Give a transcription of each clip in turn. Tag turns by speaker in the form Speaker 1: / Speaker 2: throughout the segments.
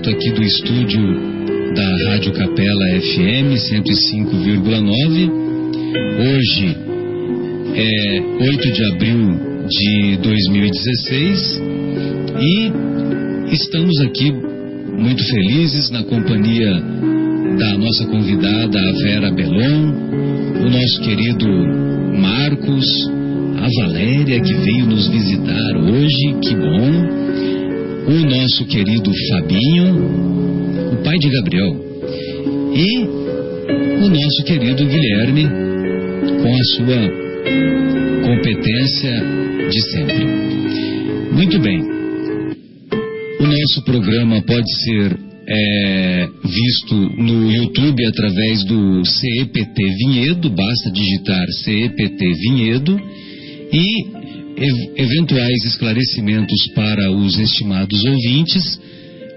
Speaker 1: direto aqui do estúdio da Rádio Capela FM 105,9. Hoje é 8 de abril de 2016 e estamos aqui muito felizes na companhia da nossa convidada, a Vera Belon, o nosso querido Marcos, a Valéria que veio nos visitar hoje, que bom, o nosso querido Fabinho, o pai de Gabriel, e o nosso querido Guilherme, com a sua competência de sempre. Muito bem. O nosso programa pode ser é, visto no YouTube através do CEPT Vinhedo, basta digitar CEPT Vinhedo e eventuais esclarecimentos para os estimados ouvintes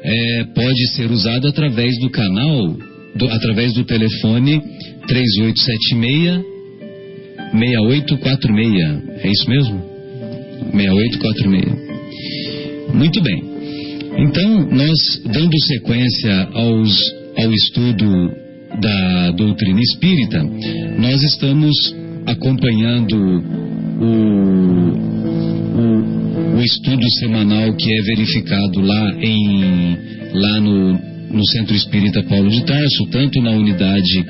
Speaker 1: é, pode ser usado através do canal, do, através do telefone 3876 6846. É isso mesmo? 6846. Muito bem. Então, nós, dando sequência aos, ao estudo da doutrina espírita, nós estamos acompanhando o, o, o estudo semanal que é verificado lá, em, lá no, no Centro Espírita Paulo de Tarso, tanto na unidade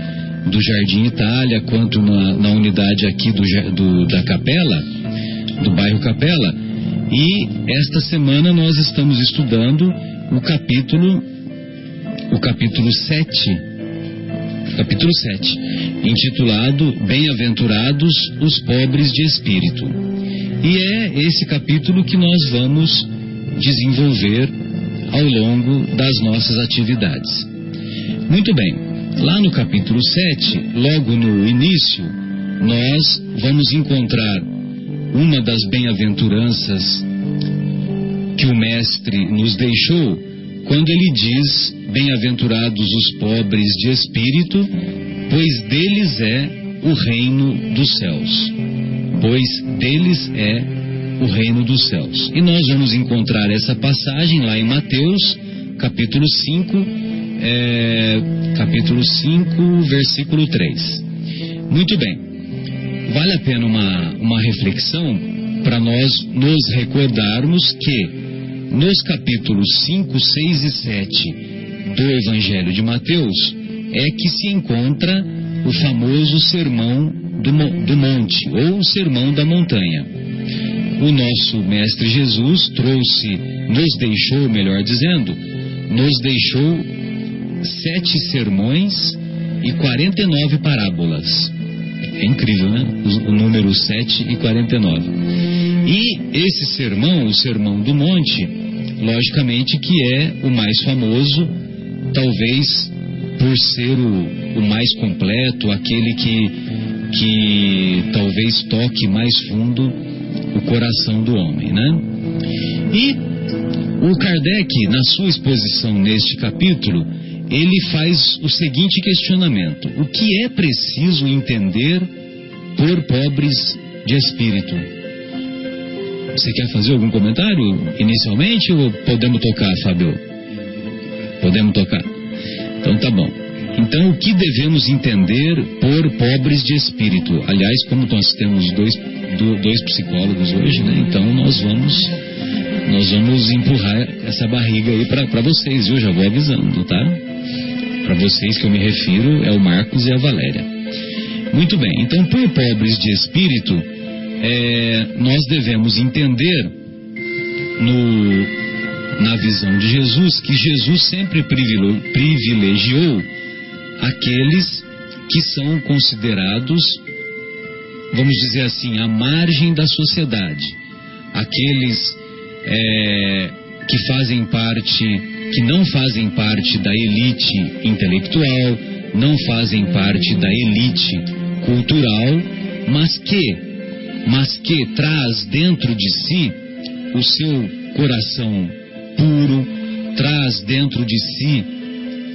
Speaker 1: do Jardim Itália quanto na, na unidade aqui do, do, da Capela, do bairro Capela. E esta semana nós estamos estudando o capítulo o capítulo 7, capítulo 7, intitulado Bem-aventurados os pobres de espírito. E é esse capítulo que nós vamos desenvolver ao longo das nossas atividades. Muito bem, lá no capítulo 7, logo no início, nós vamos encontrar uma das bem-aventuranças que o Mestre nos deixou, quando ele diz: Bem-aventurados os pobres de espírito, pois deles é o reino dos céus. Pois deles é o reino dos céus. E nós vamos encontrar essa passagem lá em Mateus, capítulo 5, é, capítulo 5, versículo 3. Muito bem vale a pena uma, uma reflexão para nós nos recordarmos que nos capítulos 5, 6 e 7 do Evangelho de Mateus é que se encontra o famoso Sermão do, do Monte, ou o Sermão da Montanha. O nosso Mestre Jesus trouxe, nos deixou, melhor dizendo, nos deixou sete sermões e 49 parábolas. É incrível, né? O, número 7 e 49. E esse sermão, o Sermão do Monte, logicamente que é o mais famoso, talvez por ser o, o mais completo, aquele que, que talvez toque mais fundo o coração do homem, né? E o Kardec, na sua exposição neste capítulo, ele faz o seguinte questionamento: o que é preciso entender por pobres de espírito? Você quer fazer algum comentário inicialmente ou podemos tocar, Fábio? Podemos tocar. Então tá bom. Então, o que devemos entender por pobres de espírito? Aliás, como nós temos dois, dois psicólogos hoje, né? Então nós vamos nós vamos empurrar essa barriga aí para vocês, eu já vou avisando, tá? Para vocês que eu me refiro é o Marcos e a Valéria. Muito bem, então, por pobres de espírito, é, nós devemos entender no, na visão de Jesus que Jesus sempre privilegiou aqueles que são considerados, vamos dizer assim, à margem da sociedade, aqueles é, que fazem parte que não fazem parte da elite intelectual, não fazem parte da elite cultural, mas que, mas que traz dentro de si o seu coração puro, traz dentro de si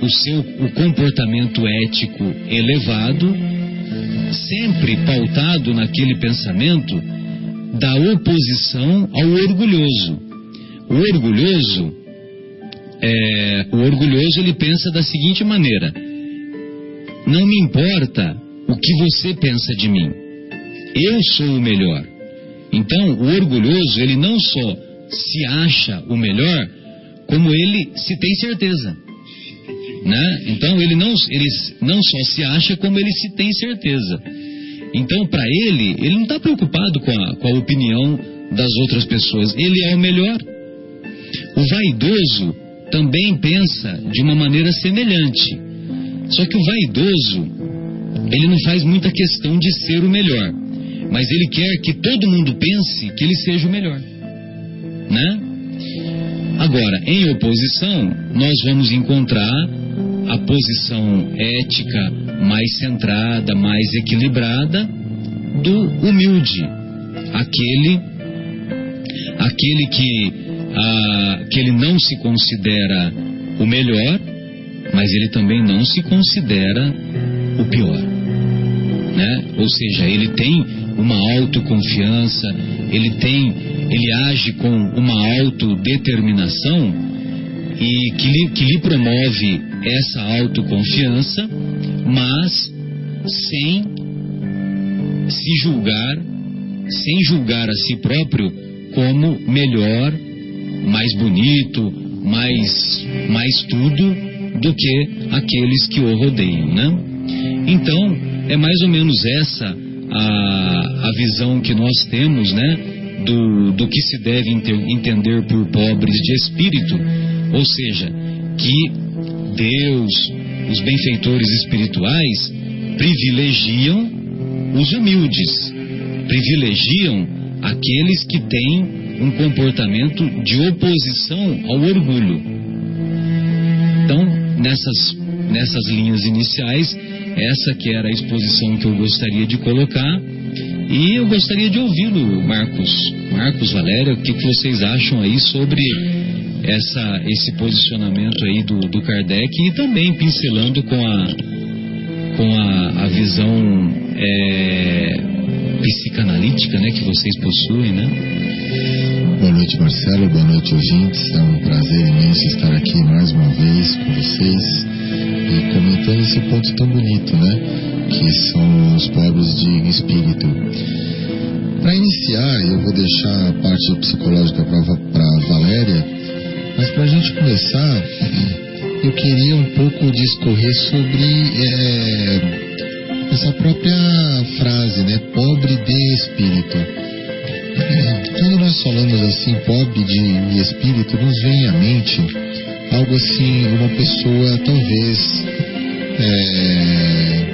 Speaker 1: o seu o comportamento ético elevado, sempre pautado naquele pensamento da oposição ao orgulhoso. O orgulhoso, é, o orgulhoso ele pensa da seguinte maneira: não me importa o que você pensa de mim, eu sou o melhor. Então, o orgulhoso ele não só se acha o melhor, como ele se tem certeza. Né? Então ele não, ele não só se acha, como ele se tem certeza. Então, para ele, ele não está preocupado com a, com a opinião das outras pessoas. Ele é o melhor. O vaidoso também pensa de uma maneira semelhante. Só que o vaidoso, ele não faz muita questão de ser o melhor. Mas ele quer que todo mundo pense que ele seja o melhor. Né? Agora, em oposição, nós vamos encontrar a posição ética mais centrada, mais equilibrada do humilde, aquele aquele que, ah, que ele não se considera o melhor, mas ele também não se considera o pior. Né? Ou seja, ele tem uma autoconfiança, ele tem, ele age com uma autodeterminação e que lhe, que lhe promove essa autoconfiança, mas sem se julgar, sem julgar a si próprio como melhor, mais bonito, mais, mais tudo do que aqueles que o rodeiam, né? Então, é mais ou menos essa a, a visão que nós temos, né? Do, do que se deve entender por pobres de espírito, ou seja, que Deus, os benfeitores espirituais, privilegiam os humildes, privilegiam aqueles que têm um comportamento de oposição ao orgulho. Então, nessas, nessas linhas iniciais, essa que era a exposição que eu gostaria de colocar. E eu gostaria de ouvi-lo, Marcos. Marcos, Valéria, o que, que vocês acham aí sobre essa, esse posicionamento aí do, do Kardec e também pincelando com a, com a, a visão é, psicanalítica né, que vocês possuem, né?
Speaker 2: Boa noite, Marcelo. Boa noite, ouvintes. É um prazer imenso estar aqui mais uma vez com vocês comentando esse ponto tão bonito, né? Que são os pobres de espírito. Para iniciar, eu vou deixar a parte psicológica para Valéria mas para a gente começar, eu queria um pouco discorrer sobre é, essa própria frase, né? Pobre de espírito. Quando nós falamos assim, pobre de espírito, nos vem à mente algo assim, uma pessoa talvez é,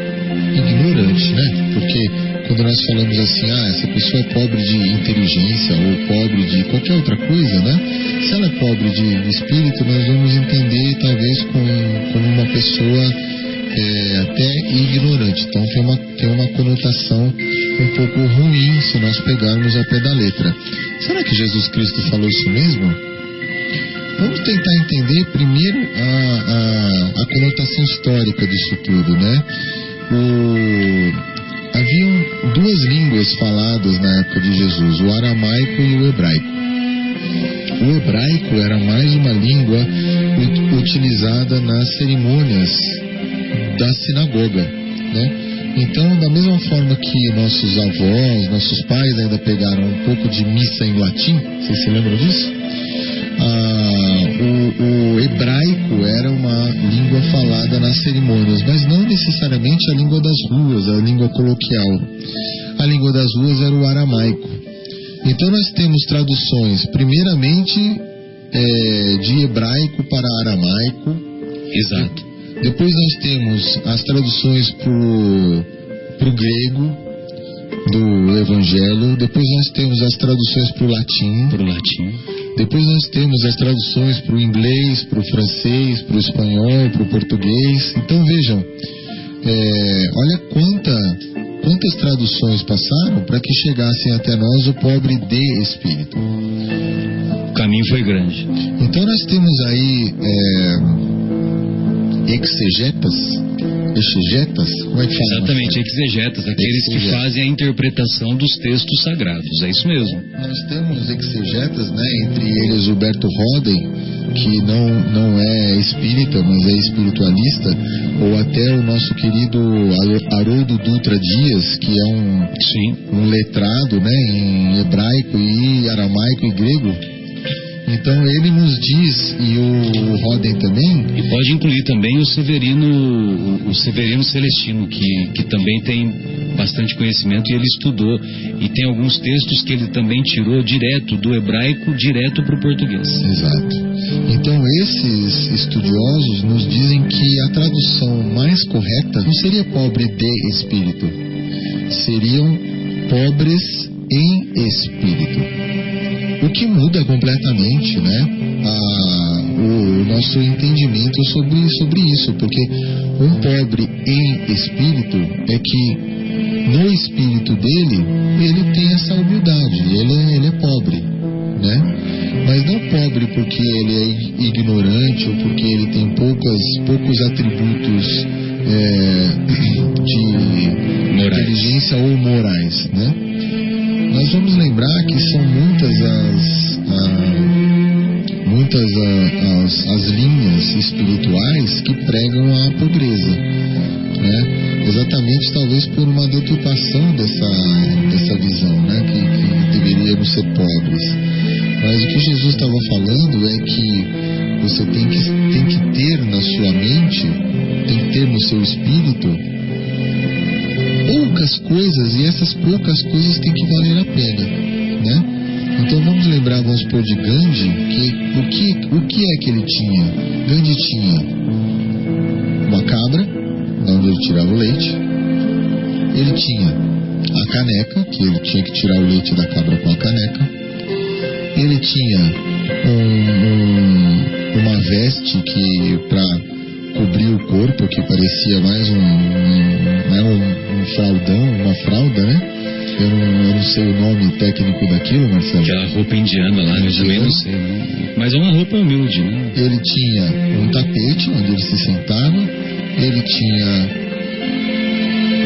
Speaker 2: ignorante, né? Porque quando nós falamos assim, ah, essa pessoa é pobre de inteligência ou pobre de qualquer outra coisa, né? Se ela é pobre de espírito, nós vamos entender talvez como, como uma pessoa é, até ignorante. Então tem uma, tem uma conotação um pouco ruim se nós pegarmos ao pé da letra. Será que Jesus Cristo falou isso mesmo? Vamos tentar entender primeiro a, a, a conotação histórica disso tudo, né? O, Haviam duas línguas faladas na época de Jesus, o aramaico e o hebraico. O hebraico era mais uma língua utilizada nas cerimônias da sinagoga, né? Então, da mesma forma que nossos avós, nossos pais ainda pegaram um pouco de missa em latim, vocês se lembram disso? Ah, o, o, hebraico era uma língua falada nas cerimônias, mas não necessariamente a língua das ruas, a língua coloquial. A língua das ruas era o aramaico. Então nós temos traduções, primeiramente é, de hebraico para aramaico.
Speaker 1: Exato.
Speaker 2: Depois nós temos as traduções para o grego do Evangelho. Depois nós temos as traduções para o latim.
Speaker 1: Para o latim.
Speaker 2: Depois nós temos as traduções para o inglês, para o francês, para o espanhol, para o português. Então vejam, é, olha quanta, quantas traduções passaram para que chegassem até nós o pobre de espírito.
Speaker 1: O caminho foi grande.
Speaker 2: Então nós temos aí é, exegetas exegetas? Como é que fala?
Speaker 1: Exatamente, exegetas, aqueles que fazem a interpretação dos textos sagrados, é isso mesmo.
Speaker 2: Nós temos exegetas, né, entre eles Huberto Roden, que não, não é espírita, mas é espiritualista, ou até o nosso querido Haroldo Dutra Dias, que é um,
Speaker 1: Sim.
Speaker 2: um letrado né, em hebraico e aramaico e grego, então ele nos diz, e o Roden também.
Speaker 1: E pode incluir também o Severino, o Severino Celestino, que, que também tem bastante conhecimento e ele estudou. E tem alguns textos que ele também tirou direto do hebraico, direto para o português.
Speaker 2: Exato. Então esses estudiosos nos dizem que a tradução mais correta não seria pobre de espírito, seriam pobres em espírito. O que muda completamente né, a, o nosso entendimento sobre, sobre isso, porque um pobre em espírito é que no espírito dele ele tem essa humildade, ele, é, ele é pobre, né? Mas não pobre porque ele é ignorante ou porque ele tem poucas, poucos atributos é, de morais. inteligência ou morais, né? Nós vamos lembrar que são muitas as, a, muitas a, as, as linhas espirituais que pregam a pobreza. Né? Exatamente, talvez por uma deturpação dessa, dessa visão, né? que, que deveríamos ser pobres. Mas o que Jesus estava falando é que você tem que, tem que ter na sua mente, tem que ter no seu espírito poucas coisas e essas poucas coisas têm que valer a pena, né? Então vamos lembrar, vamos supor, de Gandhi, que o que, o que é que ele tinha? Gandhi tinha uma cabra, de onde ele tirava o leite, ele tinha a caneca, que ele tinha que tirar o leite da cabra com a caneca, ele tinha um, um, uma veste que para cobrir o corpo, que parecia mais técnico daquilo, Marcelo.
Speaker 1: Aquela roupa indiana lá, eu também não sei. Né? Mas é uma roupa humilde, né?
Speaker 2: Ele tinha um tapete onde ele se sentava, ele tinha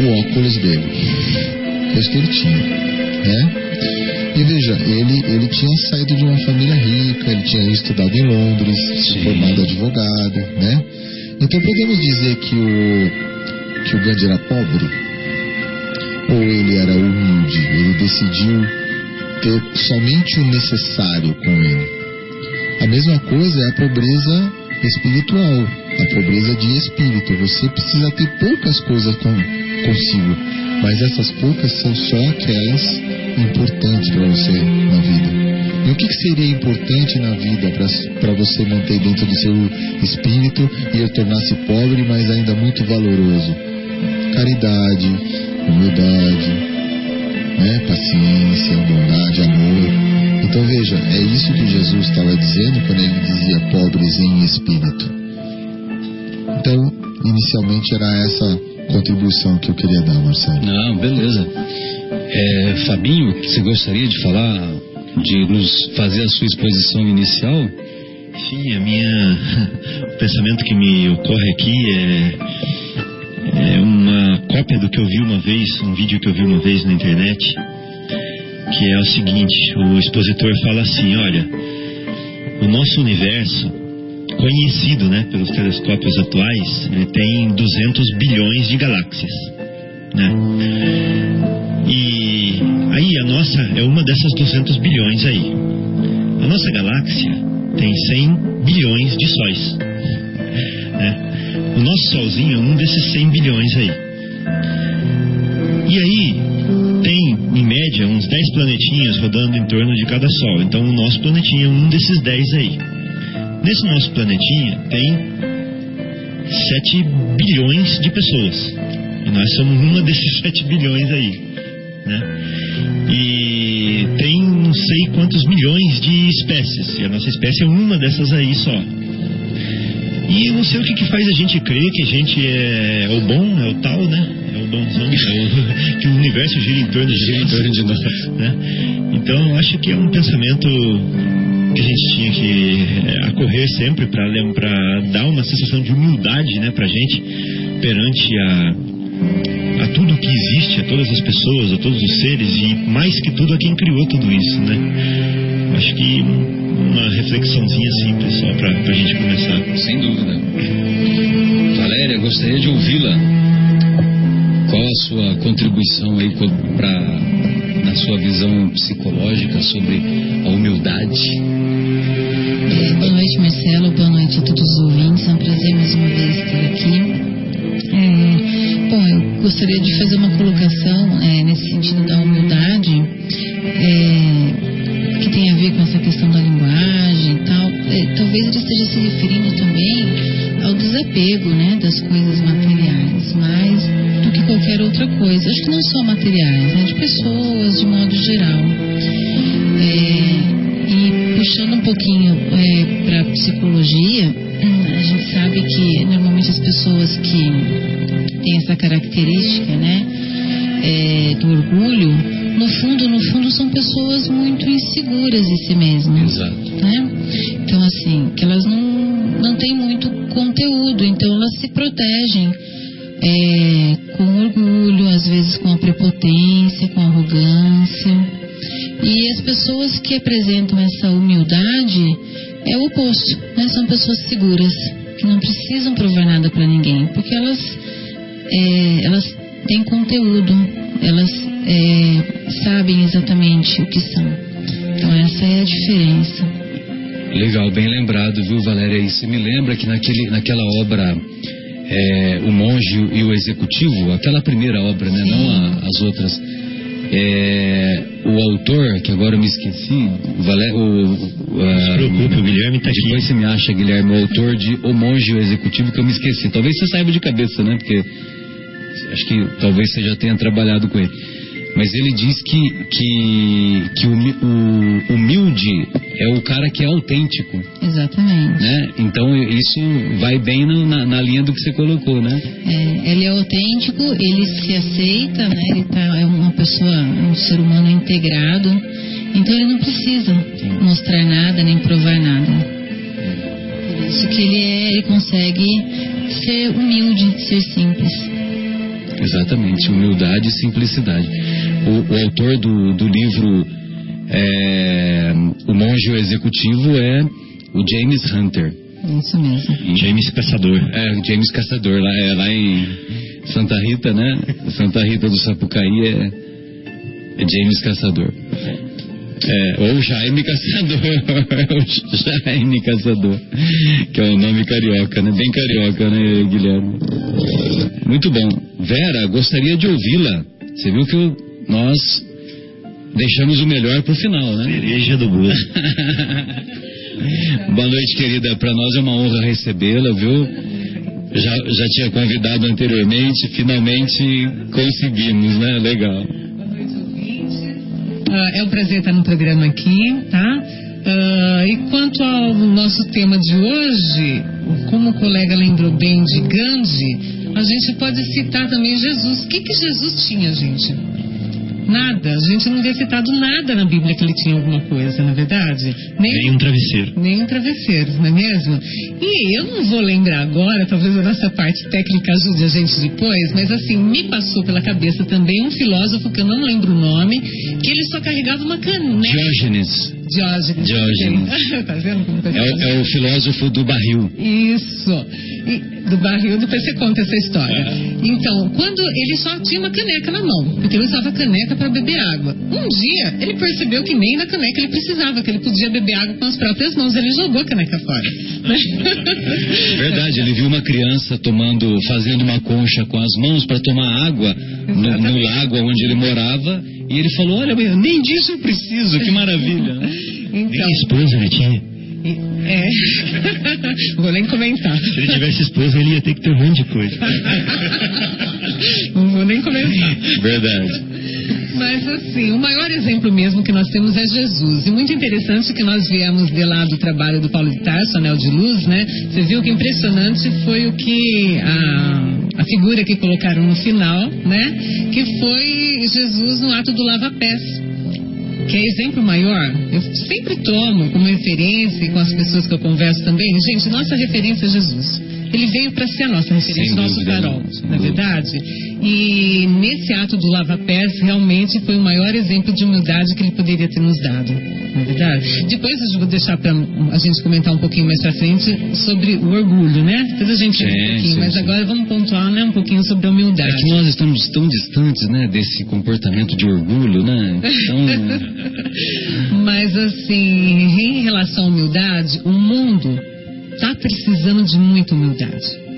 Speaker 2: o óculos dele. É isso que ele tinha, né? E veja, ele, ele tinha saído de uma família rica, ele tinha estudado em Londres, se formado advogado, né? Então podemos dizer que o, que o Gandhi era pobre? Ou ele era humilde? Ele decidiu ter somente o necessário com ele. A mesma coisa é a pobreza espiritual, a pobreza de espírito. Você precisa ter poucas coisas com, consigo, mas essas poucas são só aquelas importantes para você na vida. E o que, que seria importante na vida para você manter dentro do seu espírito e tornar-se pobre, mas ainda muito valoroso? Caridade, humildade, né? paciência, bondade, amor. Então veja, é isso que Jesus estava dizendo quando ele dizia pobres em espírito. Então, inicialmente era essa contribuição que eu queria dar, Marcelo.
Speaker 1: Não, beleza. É, Fabinho, você gostaria de falar de nos fazer a sua exposição inicial?
Speaker 3: Sim, a minha, o pensamento que me ocorre aqui é, do que eu vi uma vez, um vídeo que eu vi uma vez na internet, que é o seguinte: o expositor fala assim, olha, o nosso universo conhecido, né, pelos telescópios atuais, ele tem 200 bilhões de galáxias, né? E aí a nossa é uma dessas 200 bilhões aí. A nossa galáxia tem 100 bilhões de sóis. Né? O nosso Solzinho é um desses 100 bilhões aí. Planetinhas rodando em torno de cada Sol. Então o nosso planetinha é um desses 10 aí. Nesse nosso planetinha tem 7 bilhões de pessoas. E nós somos uma desses 7 bilhões aí né? E tem não sei quantos milhões de espécies, e a nossa espécie é uma dessas aí só. E não sei o que, que faz a gente crer que a gente é o bom, é o tal, né? Que o universo gira em torno de, gira em torno de nós. Né? Então, acho que é um pensamento que a gente tinha que é, acorrer sempre para dar uma sensação de humildade né, para a gente perante a, a tudo que existe, a todas as pessoas, a todos os seres e mais que tudo a quem criou tudo isso, né? Acho que uma reflexãozinha simples só para a gente começar.
Speaker 1: Sem dúvida. Valéria, gostaria de ouvi-la. Qual a sua contribuição aí para na sua visão psicológica sobre a humildade?
Speaker 4: É, boa noite, Marcelo. Boa noite a todos os ouvintes. É um prazer mais uma vez estar aqui. É, bom, eu gostaria de fazer uma colocação é, nesse sentido da humildade, é, que tem a ver com essa questão da linguagem e tal. É, talvez ele esteja se referindo também ao desapego só materiais, seguras, que não precisam provar nada para ninguém, porque elas, é, elas têm conteúdo, elas é, sabem exatamente o que são. Então essa é a diferença.
Speaker 1: Legal, bem lembrado, viu, Valéria? E você me lembra que naquele, naquela obra é, O Monge e o Executivo, aquela primeira obra, né? Não a, as outras.
Speaker 3: Está aqui.
Speaker 1: Depois você me acha, Guilherme, o autor de O Monge e o Executivo, que eu me esqueci. Talvez você saiba de cabeça, né? Porque acho que talvez você já tenha trabalhado com ele. Mas ele diz que, que, que o, mi- o humilde é o cara que é autêntico,
Speaker 4: Exatamente.
Speaker 1: né? Então isso vai bem no- na, na linha do que você colocou, né?
Speaker 4: É, ele é autêntico, ele se aceita, né? Ele tá, é uma pessoa, um ser humano integrado. Então ele não precisa mostrar nada nem provar nada. Por isso que ele é, ele consegue ser humilde, ser simples.
Speaker 1: Exatamente, humildade e simplicidade. O, o autor do, do livro é, O Monge Executivo é o James Hunter.
Speaker 4: Isso mesmo.
Speaker 3: James Caçador.
Speaker 1: É, James Caçador, lá, é, lá em Santa Rita, né? Santa Rita do Sapucaí é, é James Caçador. É, ou Jaime Caçador, é Jaime Caçador, que é o nome carioca, né? Bem carioca, né, Guilherme? Muito bom. Vera, gostaria de ouvi-la. Você viu que o- nós deixamos o melhor pro final, né?
Speaker 3: Cereja do bolo.
Speaker 1: Boa noite, querida. Para nós é uma honra recebê-la, viu? Já, já tinha convidado anteriormente, finalmente conseguimos, né? Legal.
Speaker 5: Ah, é um prazer estar no programa aqui, tá? Ah, e quanto ao nosso tema de hoje, como o colega lembrou bem de Gandhi, a gente pode citar também Jesus. O que, que Jesus tinha, gente? Nada. A gente não vê citado nada na Bíblia que ele tinha alguma coisa, na é verdade?
Speaker 3: Nem um travesseiro.
Speaker 5: nem um travesseiro, não é mesmo? E eu não vou lembrar agora, talvez a nossa parte técnica ajude a gente depois, mas assim, me passou pela cabeça também um filósofo que eu não lembro o nome, que ele só carregava uma caneca.
Speaker 1: Diógenes.
Speaker 5: Diógenes.
Speaker 1: Diógenes.
Speaker 5: tá vendo como tá
Speaker 1: É, o- é o filósofo do barril.
Speaker 5: Isso. E do barril, depois você conta essa história. Então, quando ele só tinha uma caneca na mão, porque ele usava caneca para beber água. Um dia, ele percebeu que nem na caneca ele precisava, que ele podia beber água com as próprias mãos. Ele jogou a caneca fora.
Speaker 1: Verdade, ele viu uma criança tomando, fazendo uma concha com as mãos para tomar água no, no lago onde ele morava. E ele falou: Olha, nem disso eu preciso, que maravilha. né?
Speaker 3: Nem
Speaker 5: Então,
Speaker 3: esposa ele tinha.
Speaker 5: é. Vou nem comentar.
Speaker 3: Se ele tivesse esposa, ele ia ter que ter um monte de coisa.
Speaker 5: Vou nem comentar.
Speaker 1: Verdade.
Speaker 5: Mas assim, o maior exemplo mesmo que nós temos é Jesus. E muito interessante que nós viemos de lá do trabalho do Paulo de Tarso, Anel de Luz, né? Você viu que impressionante foi o que a, a figura que colocaram no final, né? Que foi Jesus no ato do lava-pés. Que é exemplo maior, eu sempre tomo como referência e com as pessoas que eu converso também. Gente, nossa referência é Jesus. Ele veio para ser a nossa referência, nosso farol, na é verdade. E nesse ato do lava-pés, realmente foi o maior exemplo de humildade que ele poderia ter nos dado, na é verdade. Depois eu vou deixar para a gente comentar um pouquinho mais para frente sobre o orgulho, né? Depois a gente entra um pouquinho,
Speaker 1: sim,
Speaker 5: mas
Speaker 1: sim.
Speaker 5: agora vamos pontuar né, um pouquinho sobre a humildade.
Speaker 1: É que nós estamos tão distantes, né, desse comportamento de orgulho, né? Então,
Speaker 5: Mas assim, em relação à humildade, o mundo está precisando de muita humildade.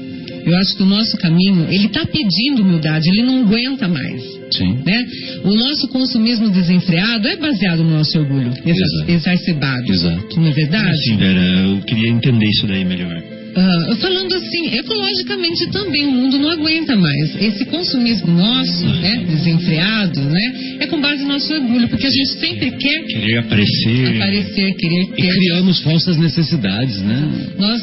Speaker 5: Eu acho que o nosso caminho, ele está pedindo humildade, ele não aguenta mais.
Speaker 1: sim.
Speaker 5: Né? O nosso consumismo desenfreado é baseado no nosso orgulho, exacerbado.
Speaker 1: Exato.
Speaker 5: Não é verdade?
Speaker 3: Assim, Vera, eu queria entender isso daí melhor.
Speaker 5: Ah, falando assim, ecologicamente também o mundo não aguenta mais. Esse consumismo nosso, né, desenfreado, né, é com base no nosso orgulho, porque a gente sempre quer
Speaker 3: Querer aparecer.
Speaker 5: aparecer, querer
Speaker 1: E
Speaker 5: ter.
Speaker 1: criamos falsas necessidades, né?
Speaker 5: Nós,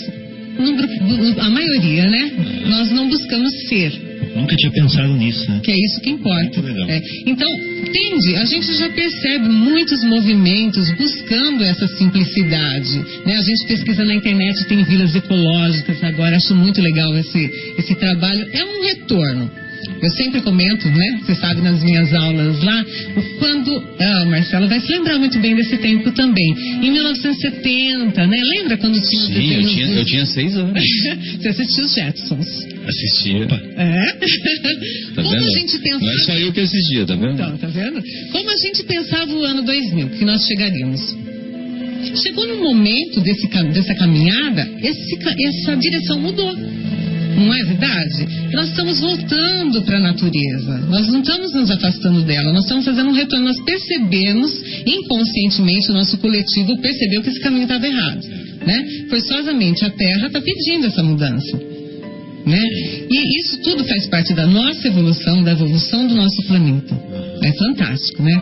Speaker 5: no a maioria, né, nós não buscamos ser,
Speaker 3: Nunca tinha pensado nisso, né?
Speaker 5: que é isso que importa. É, Então, entende? A gente já percebe muitos movimentos buscando essa simplicidade. Né? A gente pesquisa na internet, tem vilas ecológicas agora, acho muito legal esse, esse trabalho. É um retorno. Eu sempre comento, né? Você sabe nas minhas aulas lá, quando. Ah, Marcelo vai se lembrar muito bem desse tempo também. Em 1970, né? Lembra quando tinha
Speaker 1: Sim, eu tinha, eu tinha seis anos.
Speaker 5: Você assistiu os Jetsons.
Speaker 1: Assistia.
Speaker 5: É?
Speaker 1: Tá
Speaker 5: Como
Speaker 1: vendo?
Speaker 5: a gente pensa.
Speaker 1: Não é só eu que assistia, tá vendo?
Speaker 5: Então, tá vendo? Como a gente pensava o ano 2000, que nós chegaríamos. Chegou num momento desse, dessa caminhada, esse essa direção mudou. Não é verdade? Nós estamos voltando para a natureza. Nós não estamos nos afastando dela. Nós estamos fazendo um retorno. Nós percebemos, inconscientemente, o nosso coletivo percebeu que esse caminho estava errado. Né? Forçosamente, a Terra está pedindo essa mudança. Né? E isso tudo faz parte da nossa evolução, da evolução do nosso planeta. É fantástico, né?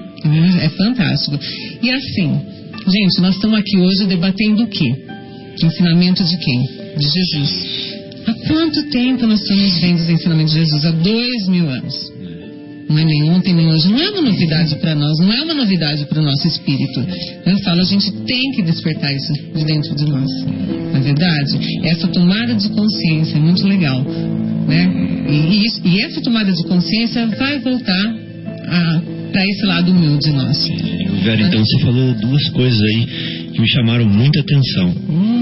Speaker 5: É fantástico. E assim, gente, nós estamos aqui hoje debatendo o quê? Ensinamento de quem? De Jesus. Quanto tempo nós estamos vendo os ensinamentos de Jesus? Há dois mil anos. Não é nem ontem nem hoje. Não é uma novidade para nós, não é uma novidade para o nosso espírito. Eu falo, a gente tem que despertar isso de dentro de nós. Não é verdade? Essa tomada de consciência é muito legal. Né? E, isso- e essa tomada de consciência vai voltar para esse lado humilde nosso.
Speaker 3: Vera, então você falou duas coisas aí que me chamaram muita atenção.
Speaker 5: Hum,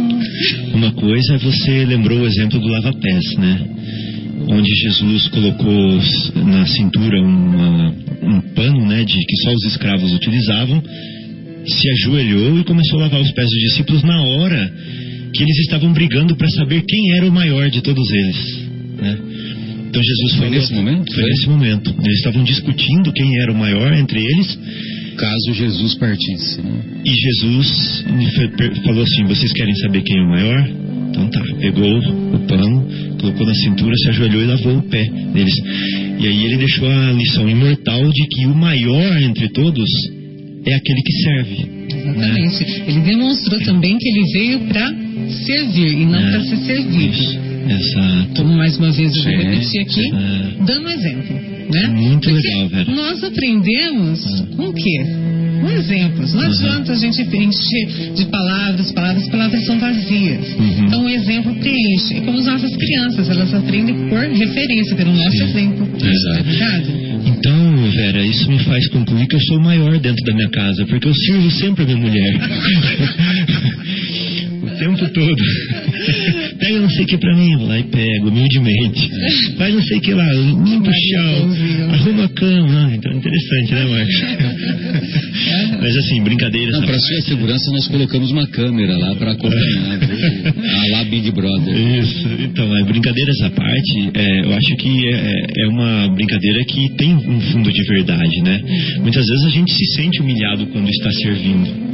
Speaker 3: Uma coisa é você lembrou o exemplo do lava-pés, né? Onde Jesus colocou na cintura uma- um pano, né, de que só os escravos utilizavam, se ajoelhou e começou a lavar os pés dos discípulos na hora que eles estavam brigando para saber quem era o maior de todos eles, né? Então Jesus
Speaker 1: Foi
Speaker 3: falou,
Speaker 1: nesse momento?
Speaker 3: Foi nesse momento. Eles estavam discutindo quem era o maior entre eles
Speaker 1: Caso Jesus partisse, né?
Speaker 3: e Jesus falou assim: Vocês querem saber quem é o maior? Então tá. Pegou o pano, colocou na cintura, se ajoelhou e lavou o pé deles. E aí ele deixou a lição imortal de que o maior entre todos é aquele que serve.
Speaker 5: exatamente. Ele demonstrou também que ele veio para servir e não
Speaker 3: É.
Speaker 5: para ser servido.
Speaker 3: Isso. Exato.
Speaker 5: Como mais uma vez eu vou repetir aqui,
Speaker 3: É.
Speaker 5: dando um exemplo. Né?
Speaker 3: Muito
Speaker 5: Porque
Speaker 3: legal, Vera.
Speaker 5: Nós aprendemos com o quê? Com exemplos. Não
Speaker 3: Uhum.
Speaker 5: adianta a gente encher de palavras, palavras, palavras são vazias.
Speaker 3: Uhum.
Speaker 5: Então o exemplo preenche. É como as nossas crianças, elas aprendem por referência, pelo nosso exemplo.
Speaker 1: Exato.
Speaker 5: É?
Speaker 3: Então, Vera, isso me faz concluir que eu sou o maior dentro da minha casa, porque eu sirvo sempre a minha mulher. o tempo todo. Pega não sei o que pra mim, vou lá e pego, humildemente. Faz não sei o que lá, limpa o chão, arruma a cama. Ah, então é interessante, né, Marcos? Mas assim, brincadeiras.
Speaker 1: Não,
Speaker 3: parte.
Speaker 1: sua segurança nós colocamos uma câmera lá para acompanhar a lá Big Brother.
Speaker 3: Isso, então, mas brincadeiras à parte, é, eu acho que é, é uma brincadeira que tem um fundo de verdade, né? Muitas vezes a gente se sente humilhado quando está servindo.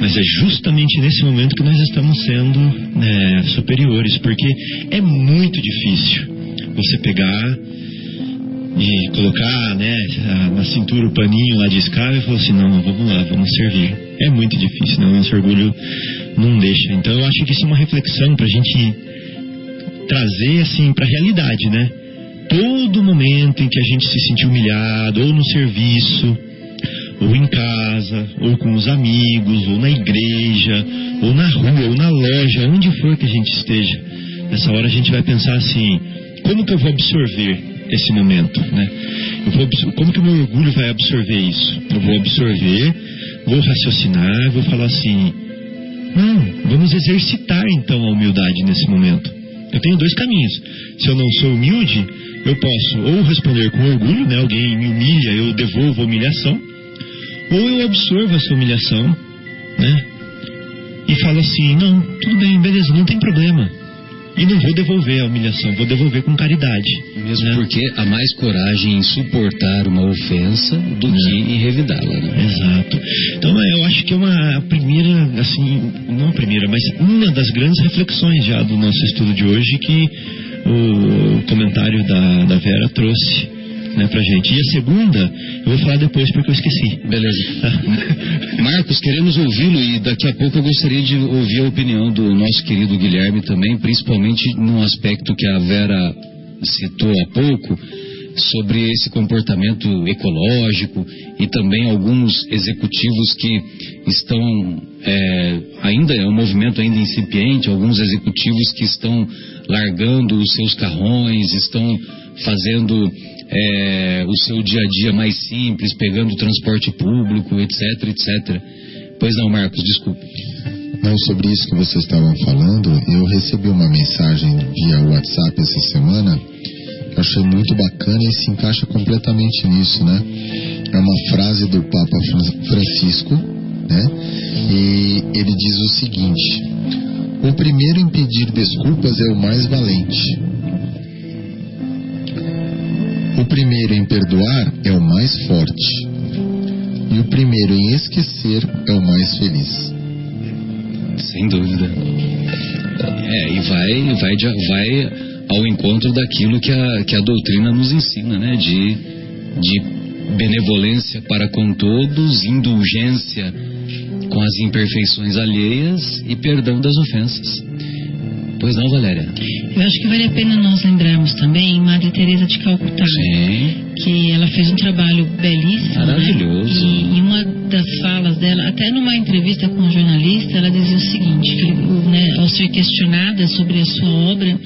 Speaker 3: Mas é justamente nesse momento que nós estamos sendo né, superiores, porque é muito difícil você pegar e colocar né, na cintura o paninho lá de escravo e falar assim, não, vamos lá, vamos servir. É muito difícil, né? O nosso orgulho não deixa. Então eu acho que isso é uma reflexão para a gente trazer assim para a realidade, né? Todo momento em que a gente se sentir humilhado, ou no serviço, ou em casa, ou com os amigos, ou na igreja, ou na rua, ou na loja, onde for que a gente esteja, Nessa hora a gente vai pensar assim: como que eu vou absorver esse momento, né? Eu vou, como que o meu orgulho vai absorver isso? Eu vou absorver, vou raciocinar, vou falar assim: não, vamos exercitar então a humildade nesse momento. Eu tenho dois caminhos. Se eu não sou humilde, eu posso ou responder com orgulho, né? Alguém me humilha, eu devolvo a humilhação, ou eu absorvo essa humilhação, né? E falo assim: não, tudo bem, beleza, não tem problema. E não vou devolver a humilhação, vou devolver com caridade.
Speaker 1: Mesmo
Speaker 3: né?
Speaker 1: porque há mais coragem em suportar uma ofensa do que em revidá-la. Né?
Speaker 3: Exato. Então eu acho que é uma a primeira, assim, não a primeira, mas uma das grandes reflexões já do nosso estudo de hoje que o comentário da, da Vera trouxe né, pra gente. E a segunda, eu vou falar depois porque eu esqueci.
Speaker 1: Beleza. Marcos, queremos ouvi-lo e daqui a pouco eu gostaria de ouvir a opinião do nosso querido Guilherme também, principalmente num aspecto que a Vera citou há pouco, sobre esse comportamento ecológico e também alguns executivos que estão é, ainda é um movimento ainda incipiente, alguns executivos que estão largando os seus carrões, estão fazendo é, o seu dia a dia mais simples, pegando o transporte público, etc, etc. Pois não, Marcos, desculpe.
Speaker 2: Não, sobre isso que vocês estavam falando, eu recebi uma mensagem via WhatsApp essa semana que achei muito bacana e se encaixa completamente nisso, né? É uma frase do Papa Francisco, né? E ele diz o seguinte: O primeiro em pedir desculpas é o mais valente. O primeiro em perdoar é o mais forte. E o primeiro em esquecer é o mais feliz.
Speaker 1: Sem dúvida. É, e vai, vai, vai ao encontro daquilo que a, que a doutrina nos ensina, né? De, de benevolência para com todos, indulgência com as imperfeições alheias e perdão das ofensas. Pois não, Valéria?
Speaker 4: Eu acho que vale a pena nós lembrarmos também Madre Teresa de Calcutá,
Speaker 1: Sim.
Speaker 4: que ela fez um trabalho belíssimo,
Speaker 1: Maravilhoso.
Speaker 4: Né? E, e uma das falas dela, até numa entrevista com um jornalista, ela dizia o seguinte, que, né, ao ser questionada sobre a sua obra,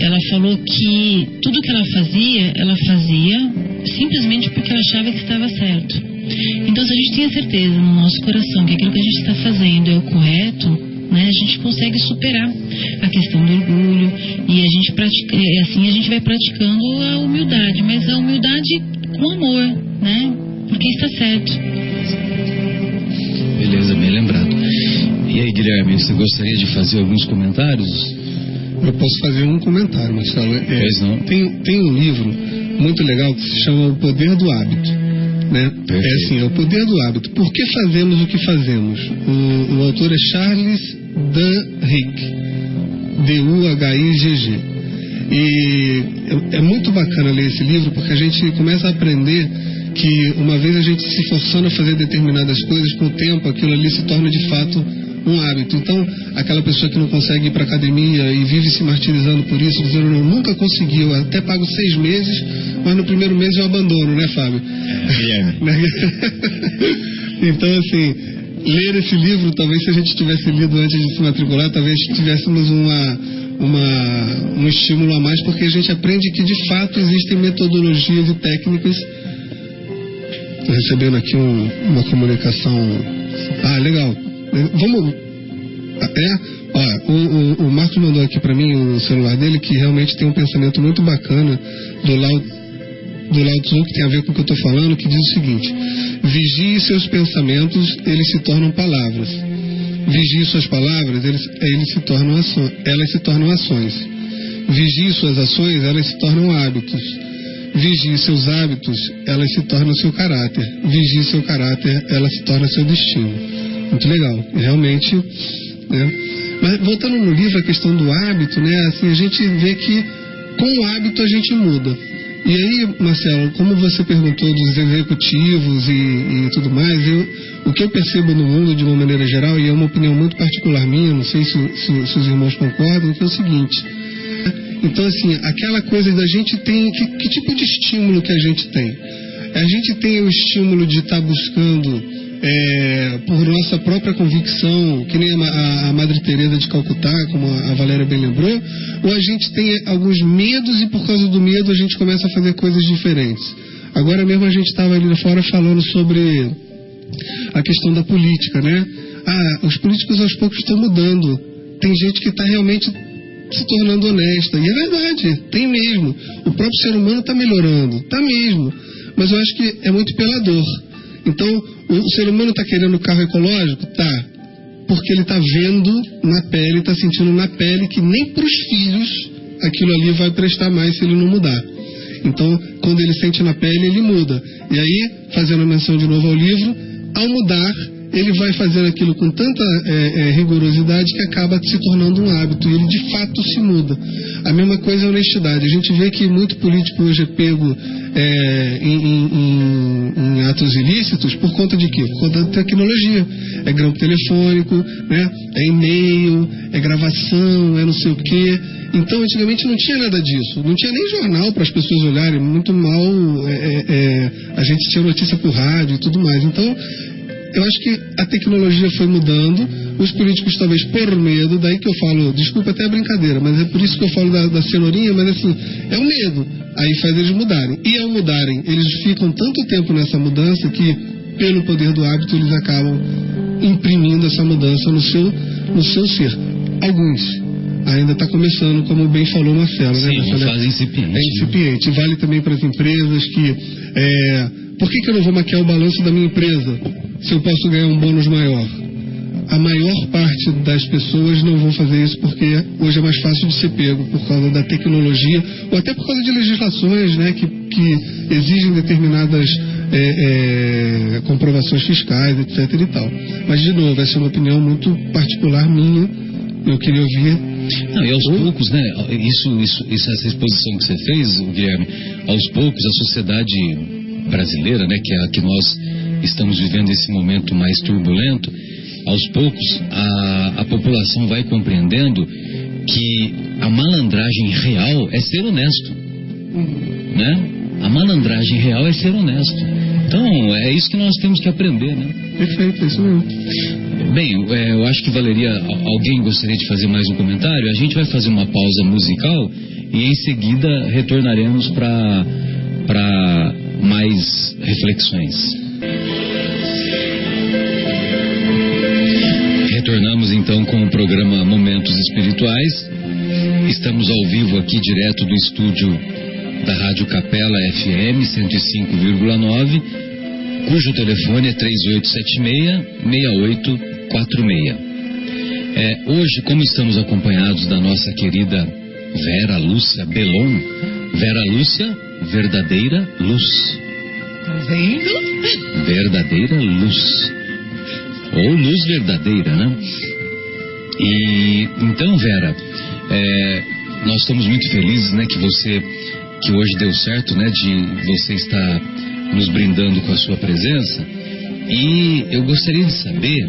Speaker 4: ela falou que tudo que ela fazia, ela fazia simplesmente porque ela achava que estava certo. Então, se a gente tem a certeza no nosso coração que aquilo que a gente está fazendo é o correto, né, a gente consegue superar a questão do orgulho e a gente pratica, e assim a gente vai praticando a humildade, mas a humildade com amor, né? Porque está certo.
Speaker 1: Beleza, bem lembrado. E aí, Guilherme, você gostaria de fazer alguns comentários?
Speaker 6: Eu posso fazer um comentário, Marcelo. É,
Speaker 1: Pois não.
Speaker 6: Tem, tem um livro muito legal que se chama O Poder do Hábito. Né? É assim, é o poder do hábito. Por que fazemos o que fazemos? O, o autor é Charles Duhigg, D-U-H-I-G-G. E é, é muito bacana ler esse livro porque a gente começa a aprender que uma vez a gente se forçando a fazer determinadas coisas, com o tempo aquilo ali se torna de fato um hábito. Então, aquela pessoa que não consegue ir para academia e vive se martirizando por isso, dizendo, não, nunca consegui, eu até pago seis meses, mas no primeiro mês eu abandono, né, Fábio?
Speaker 3: Guilherme.
Speaker 6: então, assim, ler esse livro, talvez se a gente tivesse lido antes de se matricular, talvez tivéssemos uma, uma, um estímulo a mais, porque a gente aprende que de fato existem metodologias e técnicas. Estou recebendo aqui um- uma comunicação. Ah, legal. Vamos. É? Ó, o, o, o Marcos mandou aqui para mim o celular dele que realmente tem um pensamento muito bacana do Lao do Lao Tzu, que tem a ver com o que eu estou falando, que diz o seguinte: vigie seus pensamentos, eles se tornam palavras. Vigie suas palavras, eles, eles se tornam aço- elas se tornam ações. Vigie suas ações, elas se tornam hábitos. Vigie seus hábitos, elas se tornam seu caráter. Vigie seu caráter, ela se torna seu destino. Muito legal. Realmente, né? Mas voltando no livro, a questão do hábito, né? Assim, a gente vê que com o hábito a gente muda. E aí, Marcelo, como você perguntou dos executivos e, e tudo mais, eu, o que eu percebo no mundo de uma maneira geral, e é uma opinião muito particular minha, não sei se, se- se os irmãos concordam, que é o seguinte. Então, assim, aquela coisa da gente tem. Que, que tipo de estímulo que a gente tem? A gente tem o estímulo de estar buscando é, por nossa própria convicção, que nem a, a, Madre Teresa de Calcutá, como a, a Valéria bem lembrou, ou a gente tem alguns medos e por causa do medo a gente começa a fazer coisas diferentes. Agora mesmo a gente estava ali fora falando sobre a questão da política, né? Ah, os políticos aos poucos estão mudando. Tem gente que está realmente se tornando honesta. E é verdade, tem mesmo. O próprio ser humano está melhorando, está mesmo. Mas eu acho que é muito pela dor. Então, o ser humano está querendo carro ecológico? Tá. Porque ele está vendo na pele, está sentindo na pele que nem para os filhos aquilo ali vai prestar mais se ele não mudar. Então, quando ele sente na pele, ele muda. E aí, fazendo menção de novo ao livro, ao mudar, ele vai fazendo aquilo com tanta é, é, rigorosidade que acaba se tornando um hábito e ele de fato se muda. A mesma coisa é a honestidade. A gente vê que muito político hoje é pego é, em, em, em, atos ilícitos por conta de quê? Por conta da tecnologia. É grampo telefônico, né? é e-mail, é gravação, é não sei o quê. Então, antigamente não tinha nada disso. Não tinha nem jornal para as pessoas olharem. Muito mal é, é, é, a gente tinha notícia por rádio e tudo mais. Então, eu acho que a tecnologia foi mudando, os políticos talvez por medo, daí que eu falo, desculpa até a brincadeira, mas é por isso que eu falo da, da cenourinha, mas assim, é o medo, aí faz eles mudarem. E ao mudarem, eles ficam tanto tempo nessa mudança que, pelo poder do hábito, eles acabam imprimindo essa mudança no seu, no seu ser. Alguns. Ainda está começando, como bem falou Marcelo,
Speaker 1: Sim,
Speaker 6: né?
Speaker 1: uma fase incipiente.
Speaker 6: É
Speaker 1: né?
Speaker 6: incipiente. Vale também para as empresas que. É, por que, que eu não vou maquiar o balanço da minha empresa se eu posso ganhar um bônus maior? A maior parte das pessoas não vão fazer isso porque hoje é mais fácil de ser pego por causa da tecnologia ou até por causa de legislações né, que, que exigem determinadas é, é, comprovações fiscais, etc. e tal. Mas, de novo, essa é uma opinião muito particular minha. Eu queria ouvir
Speaker 1: Não, e aos poucos, né? Isso, isso, essa exposição que você fez, Guilherme, aos poucos a sociedade brasileira, né, que é a que nós estamos vivendo esse momento mais turbulento, aos poucos a, a população vai compreendendo que a malandragem real é ser honesto, né? A malandragem real é ser honesto. Então é isso que nós temos que aprender, né?
Speaker 6: Perfeito, é isso mesmo.
Speaker 1: Bem, é, eu acho que valeria. Alguém gostaria de fazer mais um comentário? A gente vai fazer uma pausa musical e em seguida retornaremos para para mais reflexões. Retornamos então com o programa Momentos Espirituais. Estamos ao vivo aqui direto do estúdio da Rádio Capela FM 105,9, cujo telefone é 3876-6846. É, hoje, como estamos acompanhados da nossa querida Vera Lúcia Belon, Vera Lúcia, verdadeira luz.
Speaker 5: Tá vendo?
Speaker 1: Verdadeira luz. Ou luz verdadeira, né? E então, Vera, é, nós estamos muito felizes, né, que você, que hoje deu certo, né, de você estar nos brindando com a sua presença. E eu gostaria de saber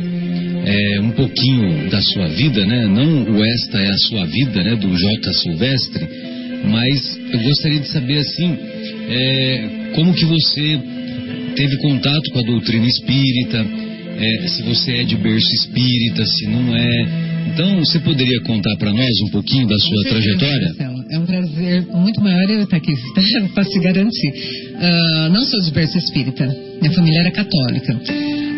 Speaker 1: é, um pouquinho da sua vida, né? Não o esta é a sua vida, né, do J. Silvestre, mas eu gostaria de saber assim, é, como que você teve contato com a doutrina espírita, é, se você é de berço espírita, se não é. Então, você poderia contar para nós um pouquinho da sua trajetória?
Speaker 5: Marcelo. É um prazer muito maior eu estar aqui, posso te garantir. Ah, não sou de berço espírita, minha família era católica.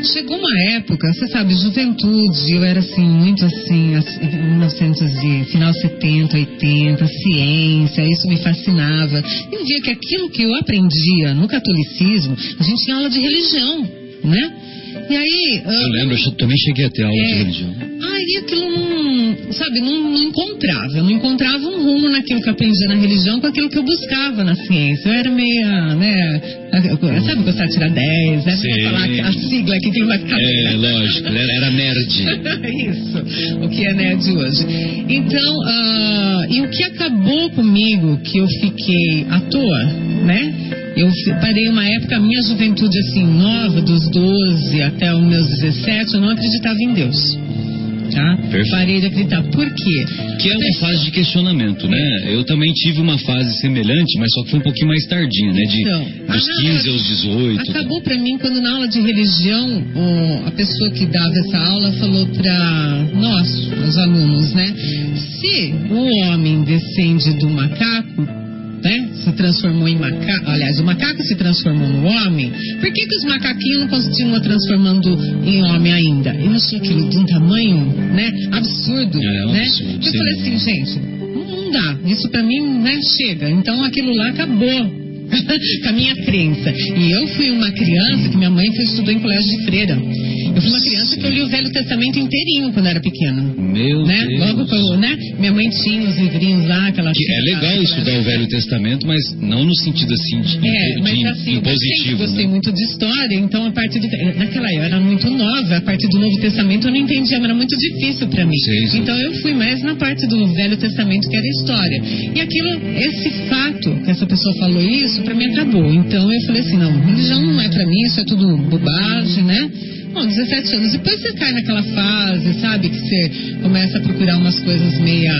Speaker 5: Chegou uma época, você sabe, juventude, eu era assim, muito assim, assim, 1900 e final 70, 80, ciência, isso me fascinava. E eu via que aquilo que eu aprendia no catolicismo, a gente tinha aula de religião, né? E aí. ah,
Speaker 1: Eu lembro, eu também cheguei a ter aula de
Speaker 5: É.
Speaker 1: religião.
Speaker 5: Aí aquilo não, sabe, não, não encontrava. Eu não encontrava um rumo naquilo que eu aprendia na religião com aquilo que eu buscava na ciência. Eu era meia, né, sabe, gostar de tirar 10, né?
Speaker 1: Sim.
Speaker 5: Vou falar a sigla aqui que vai ficar
Speaker 1: É, lógico, era, nerd.
Speaker 5: Isso, o que é nerd hoje. Então, ah, e o que acabou comigo, que eu fiquei à toa, né? Eu parei uma época, a minha juventude assim, nova, dos 12 até os meus 17, eu não acreditava em Deus. acreditar.
Speaker 1: Perfeito.
Speaker 5: Parei de acreditar. Por quê?
Speaker 1: Que é uma fase de questionamento, né? Eu também tive uma fase semelhante, mas só que foi um pouquinho mais tardia, né? De,
Speaker 5: Então,
Speaker 1: dos
Speaker 5: a-
Speaker 1: 15 aos 18.
Speaker 5: Acabou pra mim quando na aula de religião a pessoa que dava essa aula falou pra nós, os alunos, né? Se o homem descende do macaco, né? Se transformou em macaco, aliás, o macaco se transformou no homem, por que, que os macaquinhos não continuam transformando em homem ainda? E não achou aquilo de um tamanho, né? Absurdo,
Speaker 1: É, um
Speaker 5: né?
Speaker 1: absurdo,
Speaker 5: Eu falei assim, gente, não dá. Isso pra mim, né, chega. Então aquilo lá acabou. com a minha crença. E eu fui uma criança que minha mãe foi, estudou em colégio de freira. Eu fui uma criança que eu li o Velho Testamento inteirinho quando era pequena.
Speaker 1: Meu
Speaker 5: Né?
Speaker 1: Deus.
Speaker 5: Logo quando, né? Minha mãe tinha os livrinhos lá, aquela
Speaker 1: Que é legal estudar o Velho Testamento, mas não no sentido assim de,
Speaker 5: É,
Speaker 1: de-
Speaker 5: mas
Speaker 1: de
Speaker 5: assim, eu
Speaker 1: impositivo.
Speaker 5: gostei
Speaker 1: né?
Speaker 5: muito de história, então a partir do. Naquela eu era muito nova, a partir do Novo Testamento eu não entendia, era muito difícil para mim. Então eu fui mais na parte do Velho Testamento, que era história. E aquilo, esse fato, que essa pessoa falou isso, para mim acabou. Então eu falei assim: não, religião não é para mim, isso é tudo bobagem, né? Bom, 17 anos. Depois você cai naquela fase, sabe? Que você começa a procurar umas coisas meia